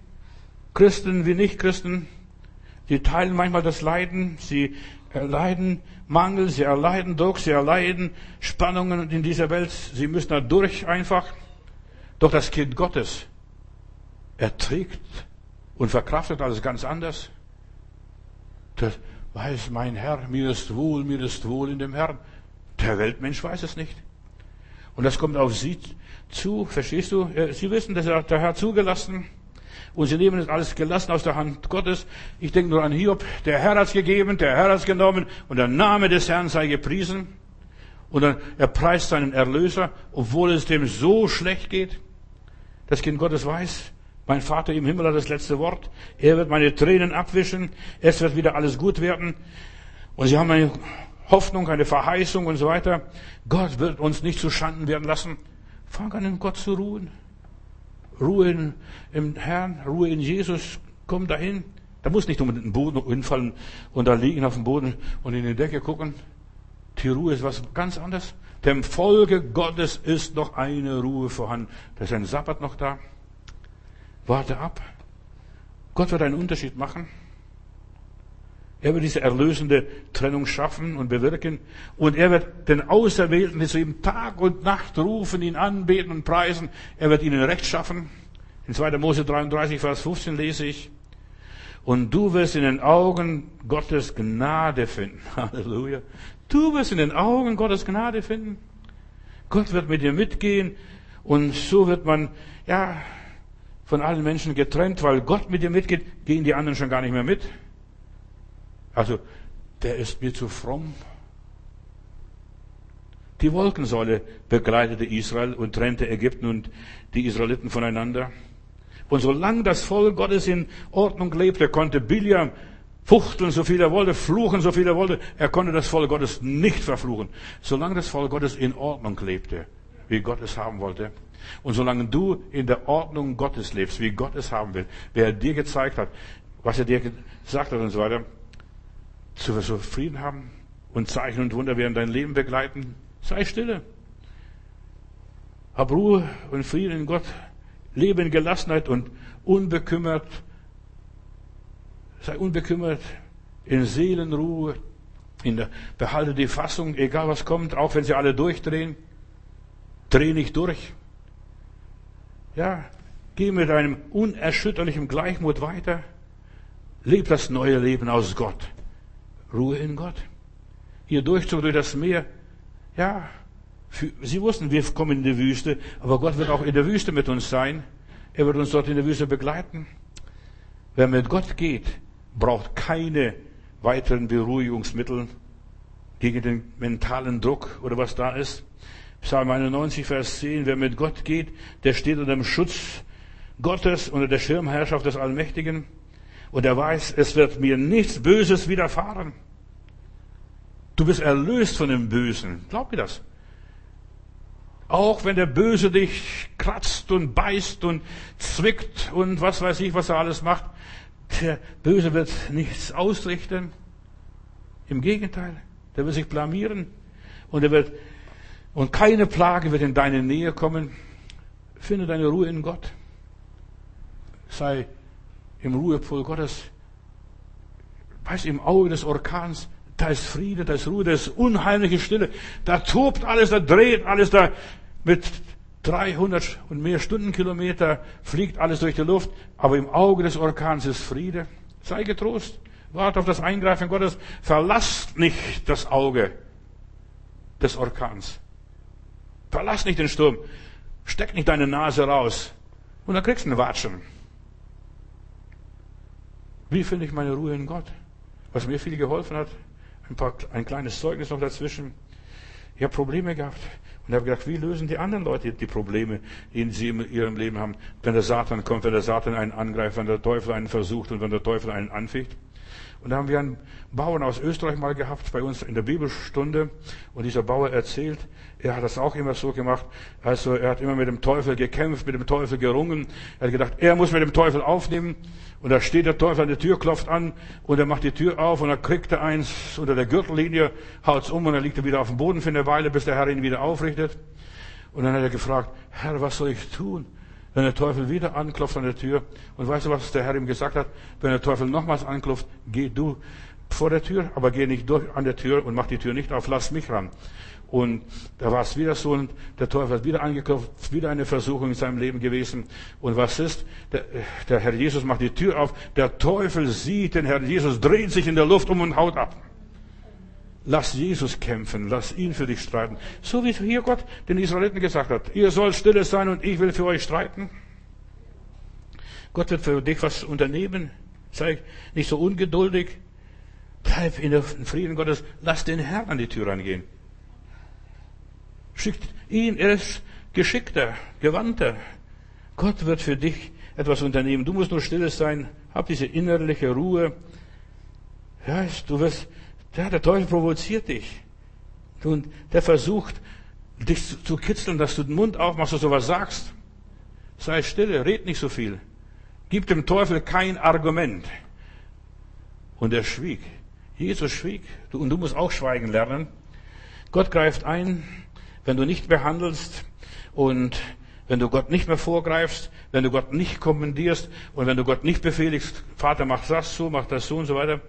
Christen wie Nicht-Christen, die teilen manchmal das Leiden. Sie erleiden Mangel, sie erleiden Druck, sie erleiden Spannungen in dieser Welt. Sie müssen da durch einfach. Doch das Kind Gottes erträgt und verkraftet alles ganz anders. Das weiß mein Herr, mir ist wohl, mir ist wohl in dem Herrn. Der Weltmensch weiß es nicht. Und das kommt auf sie zu, verstehst du? Sie wissen, das hat der Herr zugelassen. Und sie nehmen es alles gelassen aus der Hand Gottes. Ich denke nur an Hiob. Der Herr hat's gegeben, der Herr hat's genommen und der Name des Herrn sei gepriesen. Und er preist seinen Erlöser, obwohl es dem so schlecht geht. Das Kind Gottes weiß, mein Vater im Himmel hat das letzte Wort. Er wird meine Tränen abwischen. Es wird wieder alles gut werden. Und sie haben eine Hoffnung, eine Verheißung und so weiter. Gott wird uns nicht zu Schanden werden lassen. Fang an, in Gott zu ruhen. Ruhe im Herrn, Ruhe in Jesus. Komm dahin. Da muss nicht um den Boden hinfallen und da liegen auf dem Boden und in die Decke gucken. Die Ruhe ist was ganz anderes. Dem Folge Gottes ist noch eine Ruhe vorhanden. Da ist ein Sabbat noch da. Warte ab. Gott wird einen Unterschied machen. Er wird diese erlösende Trennung schaffen und bewirken. Und er wird den Auserwählten, die zu ihm Tag und Nacht rufen, ihn anbeten und preisen. Er wird ihnen Recht schaffen. In 2. Mose 33, Vers 15 lese ich. Und du wirst in den Augen Gottes Gnade finden. [LAUGHS] Halleluja. Du wirst in den Augen Gottes Gnade finden. Gott wird mit dir mitgehen. Und so wird man, ja, von allen Menschen getrennt, weil Gott mit dir mitgeht, gehen die anderen schon gar nicht mehr mit. Also, der ist mir zu fromm. Die Wolkensäule begleitete Israel und trennte Ägypten und die Israeliten voneinander. Und solange das Volk Gottes in Ordnung lebte, konnte Biliam fuchteln, so viel er wollte, fluchen, so viel er wollte. Er konnte das Volk Gottes nicht verfluchen. Solange das Volk Gottes in Ordnung lebte, wie Gott es haben wollte, und solange du in der Ordnung Gottes lebst, wie Gott es haben will, wer er dir gezeigt hat, was er dir gesagt hat und so weiter, zu wirst Frieden haben und Zeichen und Wunder werden dein Leben begleiten. Sei stille. Hab Ruhe und Frieden in Gott. Lebe in Gelassenheit und unbekümmert. Sei unbekümmert in Seelenruhe. In der, behalte die Fassung, egal was kommt, auch wenn sie alle durchdrehen. Dreh nicht durch. Ja, geh mit einem unerschütterlichen Gleichmut weiter. Leb das neue Leben aus Gott. Ruhe in Gott. Ihr Durchzug durch das Meer. Ja, sie wussten, wir kommen in die Wüste, aber Gott wird auch in der Wüste mit uns sein. Er wird uns dort in der Wüste begleiten. Wer mit Gott geht, braucht keine weiteren Beruhigungsmittel gegen den mentalen Druck oder was da ist. Psalm 91, Vers 10, wer mit Gott geht, der steht unter dem Schutz Gottes, unter der Schirmherrschaft des Allmächtigen. Und er weiß, es wird mir nichts Böses widerfahren. Du bist erlöst von dem Bösen. Glaub mir das. Auch wenn der Böse dich kratzt und beißt und zwickt und was weiß ich, was er alles macht, der Böse wird nichts ausrichten. Im Gegenteil, der wird sich blamieren und er wird und keine Plage wird in deine Nähe kommen. Finde deine Ruhe in Gott. Sei im Ruhepol Gottes. Weißt im Auge des Orkans, da ist Friede, da ist Ruhe, da ist unheimliche Stille. Da tobt alles, da dreht alles, da mit 300 und mehr Stundenkilometer fliegt alles durch die Luft. Aber im Auge des Orkans ist Friede. Sei getrost. Warte auf das Eingreifen Gottes. Verlass nicht das Auge des Orkans. Verlass nicht den Sturm. Steck nicht deine Nase raus. Und dann kriegst du einen Watschen. Wie finde ich meine Ruhe in Gott? Was mir viel geholfen hat, ein, paar, ein kleines Zeugnis noch dazwischen. Ich habe Probleme gehabt und habe gedacht, wie lösen die anderen Leute die Probleme, die sie in ihrem Leben haben, wenn der Satan kommt, wenn der Satan einen angreift, wenn der Teufel einen versucht und wenn der Teufel einen anficht. Und da haben wir einen Bauern aus Österreich mal gehabt bei uns in der Bibelstunde. Und dieser Bauer erzählt, er hat das auch immer so gemacht. Also er hat immer mit dem Teufel gekämpft, mit dem Teufel gerungen. Er hat gedacht, er muss mit dem Teufel aufnehmen. Und da steht der Teufel an der Tür, klopft an und er macht die Tür auf und dann kriegt er eins unter der Gürtellinie, haut's um und dann liegt er wieder auf dem Boden für eine Weile, bis der Herr ihn wieder aufrichtet. Und dann hat er gefragt, Herr, was soll ich tun? Wenn der Teufel wieder anklopft an der Tür, und weißt du, was der Herr ihm gesagt hat? Wenn der Teufel nochmals anklopft, geh du vor der Tür, aber geh nicht durch an der Tür und mach die Tür nicht auf, lass mich ran. Und da war es wieder so, und der Teufel hat wieder angeklopft, wieder eine Versuchung in seinem Leben gewesen. Und was ist? Der, der Herr Jesus macht die Tür auf, der Teufel sieht den Herrn Jesus, dreht sich in der Luft um und haut ab. Lass Jesus kämpfen, lass ihn für dich streiten. So wie hier Gott den Israeliten gesagt hat, ihr sollt stille sein und ich will für euch streiten. Gott wird für dich was unternehmen. Sei nicht so ungeduldig. Bleib in den Frieden Gottes. Lass den Herrn an die Tür reingehen. Schickt ihn, er ist geschickter, gewandter. Gott wird für dich etwas unternehmen. Du musst nur stille sein. Hab diese innerliche Ruhe. Ja, du wirst ja, der Teufel provoziert dich. Und der versucht, dich zu kitzeln, dass du den Mund aufmachst und sowas sagst. Sei stille, red nicht so viel. Gib dem Teufel kein Argument. Und er schwieg. Jesus schwieg. Und du musst auch schweigen lernen. Gott greift ein, wenn du nicht behandelst und wenn du Gott nicht mehr vorgreifst, wenn du Gott nicht kommandierst und wenn du Gott nicht befehligst, Vater, mach das so, mach das so und so weiter,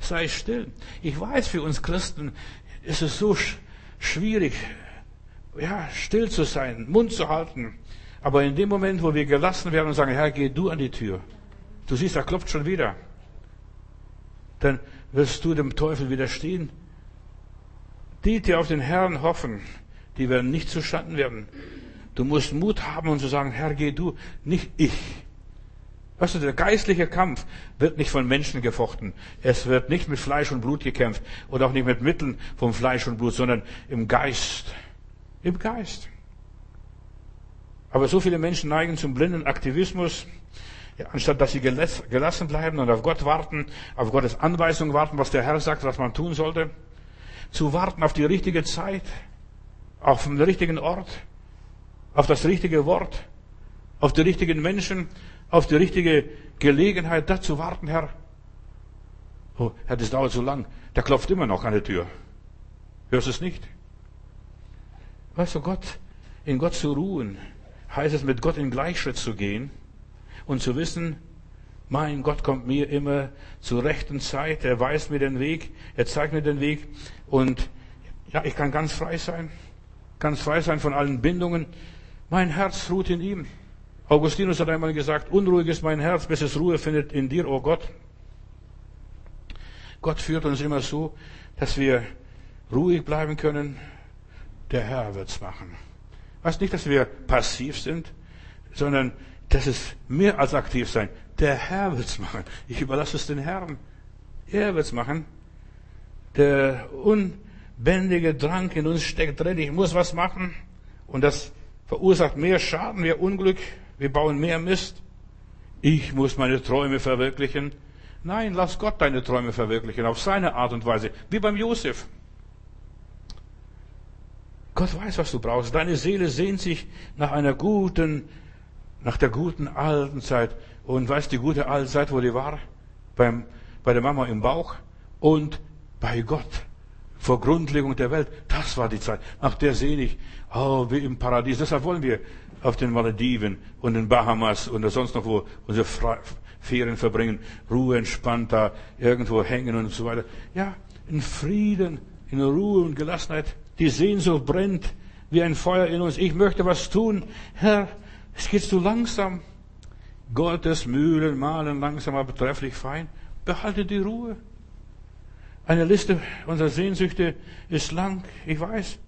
sei still. Ich weiß, für uns Christen ist es so schwierig, ja, still zu sein, Mund zu halten. Aber in dem Moment, wo wir gelassen werden und sagen, Herr, geh du an die Tür. Du siehst, er klopft schon wieder. Dann wirst du dem Teufel widerstehen. Die, die auf den Herrn hoffen, die werden nicht zustande werden. Du musst Mut haben und zu sagen, Herr, geh du, nicht ich. Weißt du, der geistliche Kampf wird nicht von Menschen gefochten. Es wird nicht mit Fleisch und Blut gekämpft und auch nicht mit Mitteln vom Fleisch und Blut, sondern im Geist. Im Geist. Aber so viele Menschen neigen zum blinden Aktivismus, ja, anstatt dass sie gelassen bleiben und auf Gott warten, auf Gottes Anweisung warten, was der Herr sagt, was man tun sollte, zu warten auf die richtige Zeit, auf den richtigen Ort, auf das richtige Wort, auf die richtigen Menschen, auf die richtige Gelegenheit, dazu warten, Herr. Oh, Herr, das dauert so lang. Der klopft immer noch an der Tür. Hörst du es nicht? Weißt du, Gott, in Gott zu ruhen, heißt es, mit Gott in Gleichschritt zu gehen und zu wissen, mein Gott kommt mir immer zur rechten Zeit, er weiß mir den Weg, er zeigt mir den Weg und ja, ich kann ganz frei sein, ganz frei sein von allen Bindungen. Mein Herz ruht in ihm. Augustinus hat einmal gesagt, unruhig ist mein Herz, bis es Ruhe findet in dir, o oh Gott. Gott führt uns immer so, dass wir ruhig bleiben können. Der Herr wird's machen. Weißt nicht, dass wir passiv sind, sondern das ist mehr als aktiv sein. Der Herr wird's machen. Ich überlasse es den Herrn. Er wird's machen. Der unbändige Drang in uns steckt drin. Ich muss was machen. Und das verursacht mehr Schaden, mehr Unglück, wir bauen mehr Mist. Ich muss meine Träume verwirklichen. Nein, lass Gott deine Träume verwirklichen, auf seine Art und Weise, wie beim Josef. Gott weiß, was du brauchst. Deine Seele sehnt sich nach einer guten, nach der guten alten Zeit. Und weißt die gute alte Zeit, wo die war? Beim, bei der Mama im Bauch und bei Gott. Vor Grundlegung der Welt. Das war die Zeit. Nach der sehne ich. Oh, wie im Paradies. Deshalb wollen wir auf den Malediven und den Bahamas und sonst noch wo unsere Ferien verbringen, Ruhe, entspannt da irgendwo hängen und so weiter. Ja, in Frieden, in Ruhe und Gelassenheit. Die Sehnsucht brennt wie ein Feuer in uns. Ich möchte was tun. Herr, es geht zu langsam. Gottes Mühlen malen langsam, aber trefflich fein. Behalte die Ruhe. Eine Liste unserer Sehnsüchte ist lang, ich weiß.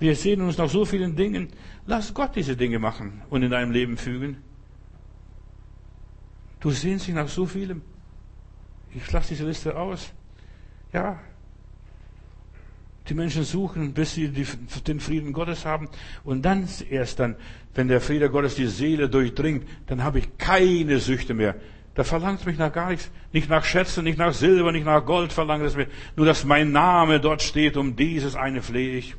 Wir sehen uns nach so vielen Dingen. Lass Gott diese Dinge machen und in deinem Leben fügen. Du sehnst dich nach so vielem. Ich lasse diese Liste aus. Ja. Die Menschen suchen, bis sie den Frieden Gottes haben. Und dann erst dann, wenn der Friede Gottes die Seele durchdringt, dann habe ich keine Süchte mehr. Da verlangt mich nach gar nichts. Nicht nach Schätzen, nicht nach Silber, nicht nach Gold verlangt es mich. Nur, dass mein Name dort steht, um dieses eine flehe ich.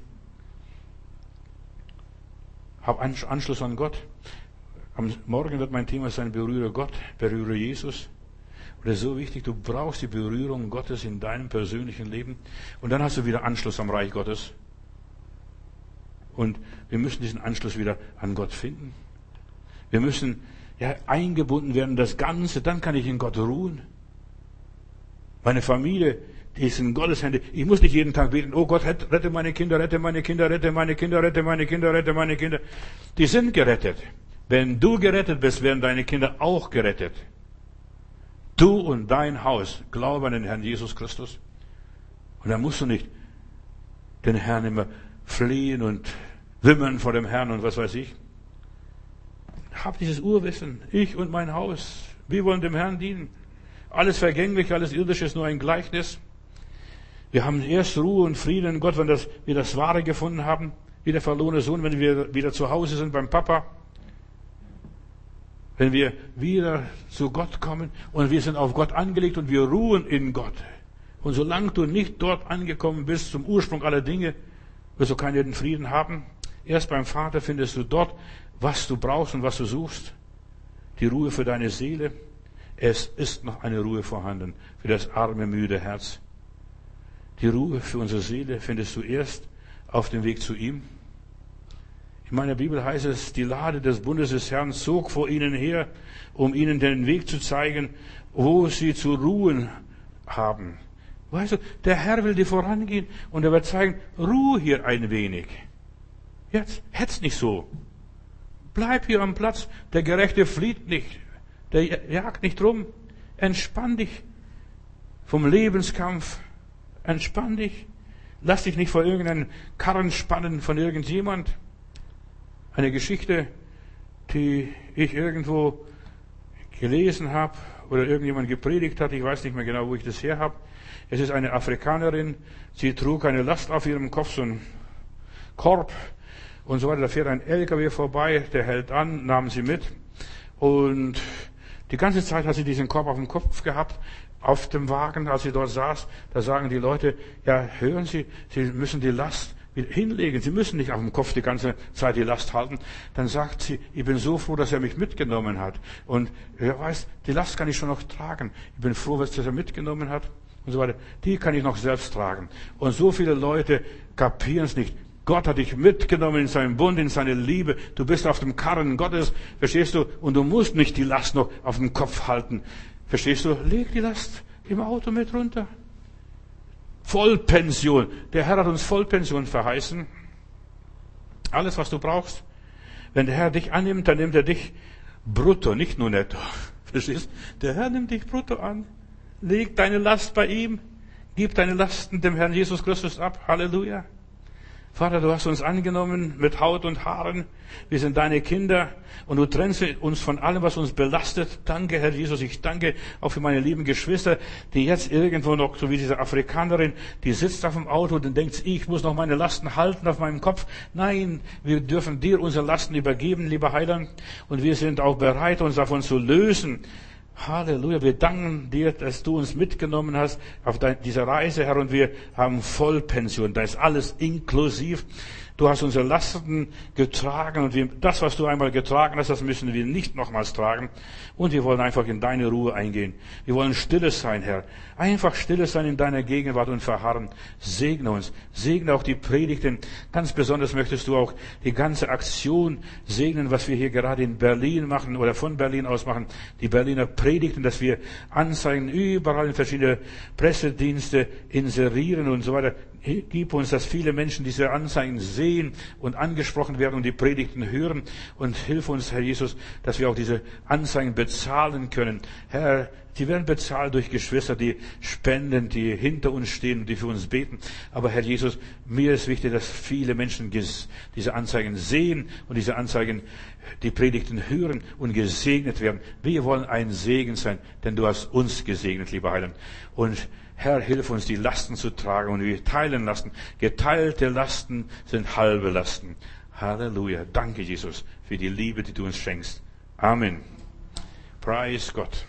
Hab Anschluss an Gott. Am Morgen wird mein Thema sein, berühre Gott, berühre Jesus. Und das ist so wichtig, du brauchst die Berührung Gottes in deinem persönlichen Leben. Und dann hast du wieder Anschluss am Reich Gottes. Und wir müssen diesen Anschluss wieder an Gott finden. Wir müssen ja, eingebunden werden das Ganze, dann kann ich in Gott ruhen. Meine Familie, die ist in Gottes Hände. Ich muss nicht jeden Tag beten, oh Gott, rette meine Kinder, rette meine Kinder, rette meine Kinder, rette meine Kinder, rette meine Kinder. Die sind gerettet. Wenn du gerettet bist, werden deine Kinder auch gerettet. Du und dein Haus glauben an den Herrn Jesus Christus. Und dann musst du nicht den Herrn immer fliehen und wimmern vor dem Herrn und was weiß ich. Hab dieses Urwissen. Ich und mein Haus. Wir wollen dem Herrn dienen. Alles vergänglich, alles irdische ist nur ein Gleichnis. Wir haben erst Ruhe und Frieden in Gott, wenn das, wir das Wahre gefunden haben, wie der verlorene Sohn, wenn wir wieder zu Hause sind beim Papa. Wenn wir wieder zu Gott kommen und wir sind auf Gott angelegt und wir ruhen in Gott. Und solange du nicht dort angekommen bist, zum Ursprung aller Dinge, wirst du keinen Frieden haben. Erst beim Vater findest du dort, was du brauchst und was du suchst. Die Ruhe für deine Seele. Es ist noch eine Ruhe vorhanden für das arme, müde Herz. Die Ruhe für unsere Seele findest du erst auf dem Weg zu ihm. In meiner Bibel heißt es, die Lade des Bundes des Herrn zog vor ihnen her, um ihnen den Weg zu zeigen, wo sie zu ruhen haben. Weißt du, der Herr will dir vorangehen und er wird zeigen, ruhe hier ein wenig. Jetzt, hetz nicht so. Bleib hier am Platz. Der Gerechte flieht nicht. Der jagt nicht rum. Entspann dich vom Lebenskampf. Entspann dich. Lass dich nicht vor irgendeinen Karren spannen von irgendjemand. Eine Geschichte, die ich irgendwo gelesen habe oder irgendjemand gepredigt hat. Ich weiß nicht mehr genau, wo ich das her habe. Es ist eine Afrikanerin. Sie trug eine Last auf ihrem Kopf, so einen Korb und so weiter. Da fährt ein LKW vorbei, der hält an, nahm sie mit. Und die ganze Zeit hat sie diesen Korb auf dem Kopf gehabt, auf dem Wagen, als sie dort saß. Da sagen die Leute, ja, hören Sie, Sie müssen die Last hinlegen. Sie müssen nicht auf dem Kopf die ganze Zeit die Last halten. Dann sagt sie, ich bin so froh, dass er mich mitgenommen hat. Und wer weiß, die Last kann ich schon noch tragen. Ich bin froh, dass er mitgenommen hat. Und so weiter. Die kann ich noch selbst tragen. Und so viele Leute kapieren es nicht. Gott hat dich mitgenommen in seinen Bund, in seine Liebe. Du bist auf dem Karren Gottes, verstehst du? Und du musst nicht die Last noch auf dem Kopf halten. Verstehst du? Leg die Last im Auto mit runter. Vollpension. Der Herr hat uns Vollpension verheißen. Alles, was du brauchst. Wenn der Herr dich annimmt, dann nimmt er dich brutto, nicht nur netto. [LAUGHS] Verstehst? Der Herr nimmt dich brutto an. Leg deine Last bei ihm. Gib deine Lasten dem Herrn Jesus Christus ab. Halleluja. Vater, du hast uns angenommen mit Haut und Haaren. Wir sind deine Kinder und du trennst uns von allem, was uns belastet. Danke, Herr Jesus. Ich danke auch für meine lieben Geschwister, die jetzt irgendwo noch, so wie diese Afrikanerin, die sitzt auf dem Auto und denkt, ich muss noch meine Lasten halten auf meinem Kopf. Nein, wir dürfen dir unsere Lasten übergeben, lieber Heiland. Und wir sind auch bereit, uns davon zu lösen. Halleluja, wir danken dir, dass du uns mitgenommen hast auf dieser Reise, Herr, und wir haben Vollpension. Da ist alles inklusiv. Du hast unsere Lasten getragen und wir, das, was du einmal getragen hast, das müssen wir nicht nochmals tragen. Und wir wollen einfach in deine Ruhe eingehen. Wir wollen stilles sein, Herr. Einfach stilles sein in deiner Gegenwart und verharren. Segne uns. Segne auch die Predigten. Ganz besonders möchtest du auch die ganze Aktion segnen, was wir hier gerade in Berlin machen oder von Berlin aus machen. Die Berliner Predigten, dass wir Anzeigen überall in verschiedene Pressedienste inserieren und so weiter. Gib uns, dass viele Menschen diese Anzeigen sehen und angesprochen werden und die Predigten hören. Und hilf uns, Herr Jesus, dass wir auch diese Anzeigen bezahlen können. Herr, die werden bezahlt durch Geschwister, die spenden, die hinter uns stehen und die für uns beten. Aber Herr Jesus, mir ist wichtig, dass viele Menschen diese Anzeigen sehen und diese Anzeigen, die Predigten hören und gesegnet werden. Wir wollen ein Segen sein, denn du hast uns gesegnet, lieber Heiland. Und Herr, hilf uns, die Lasten zu tragen und wir teilen Lasten. Geteilte Lasten sind halbe Lasten. Halleluja. Danke, Jesus, für die Liebe, die du uns schenkst. Amen. Preis Gott.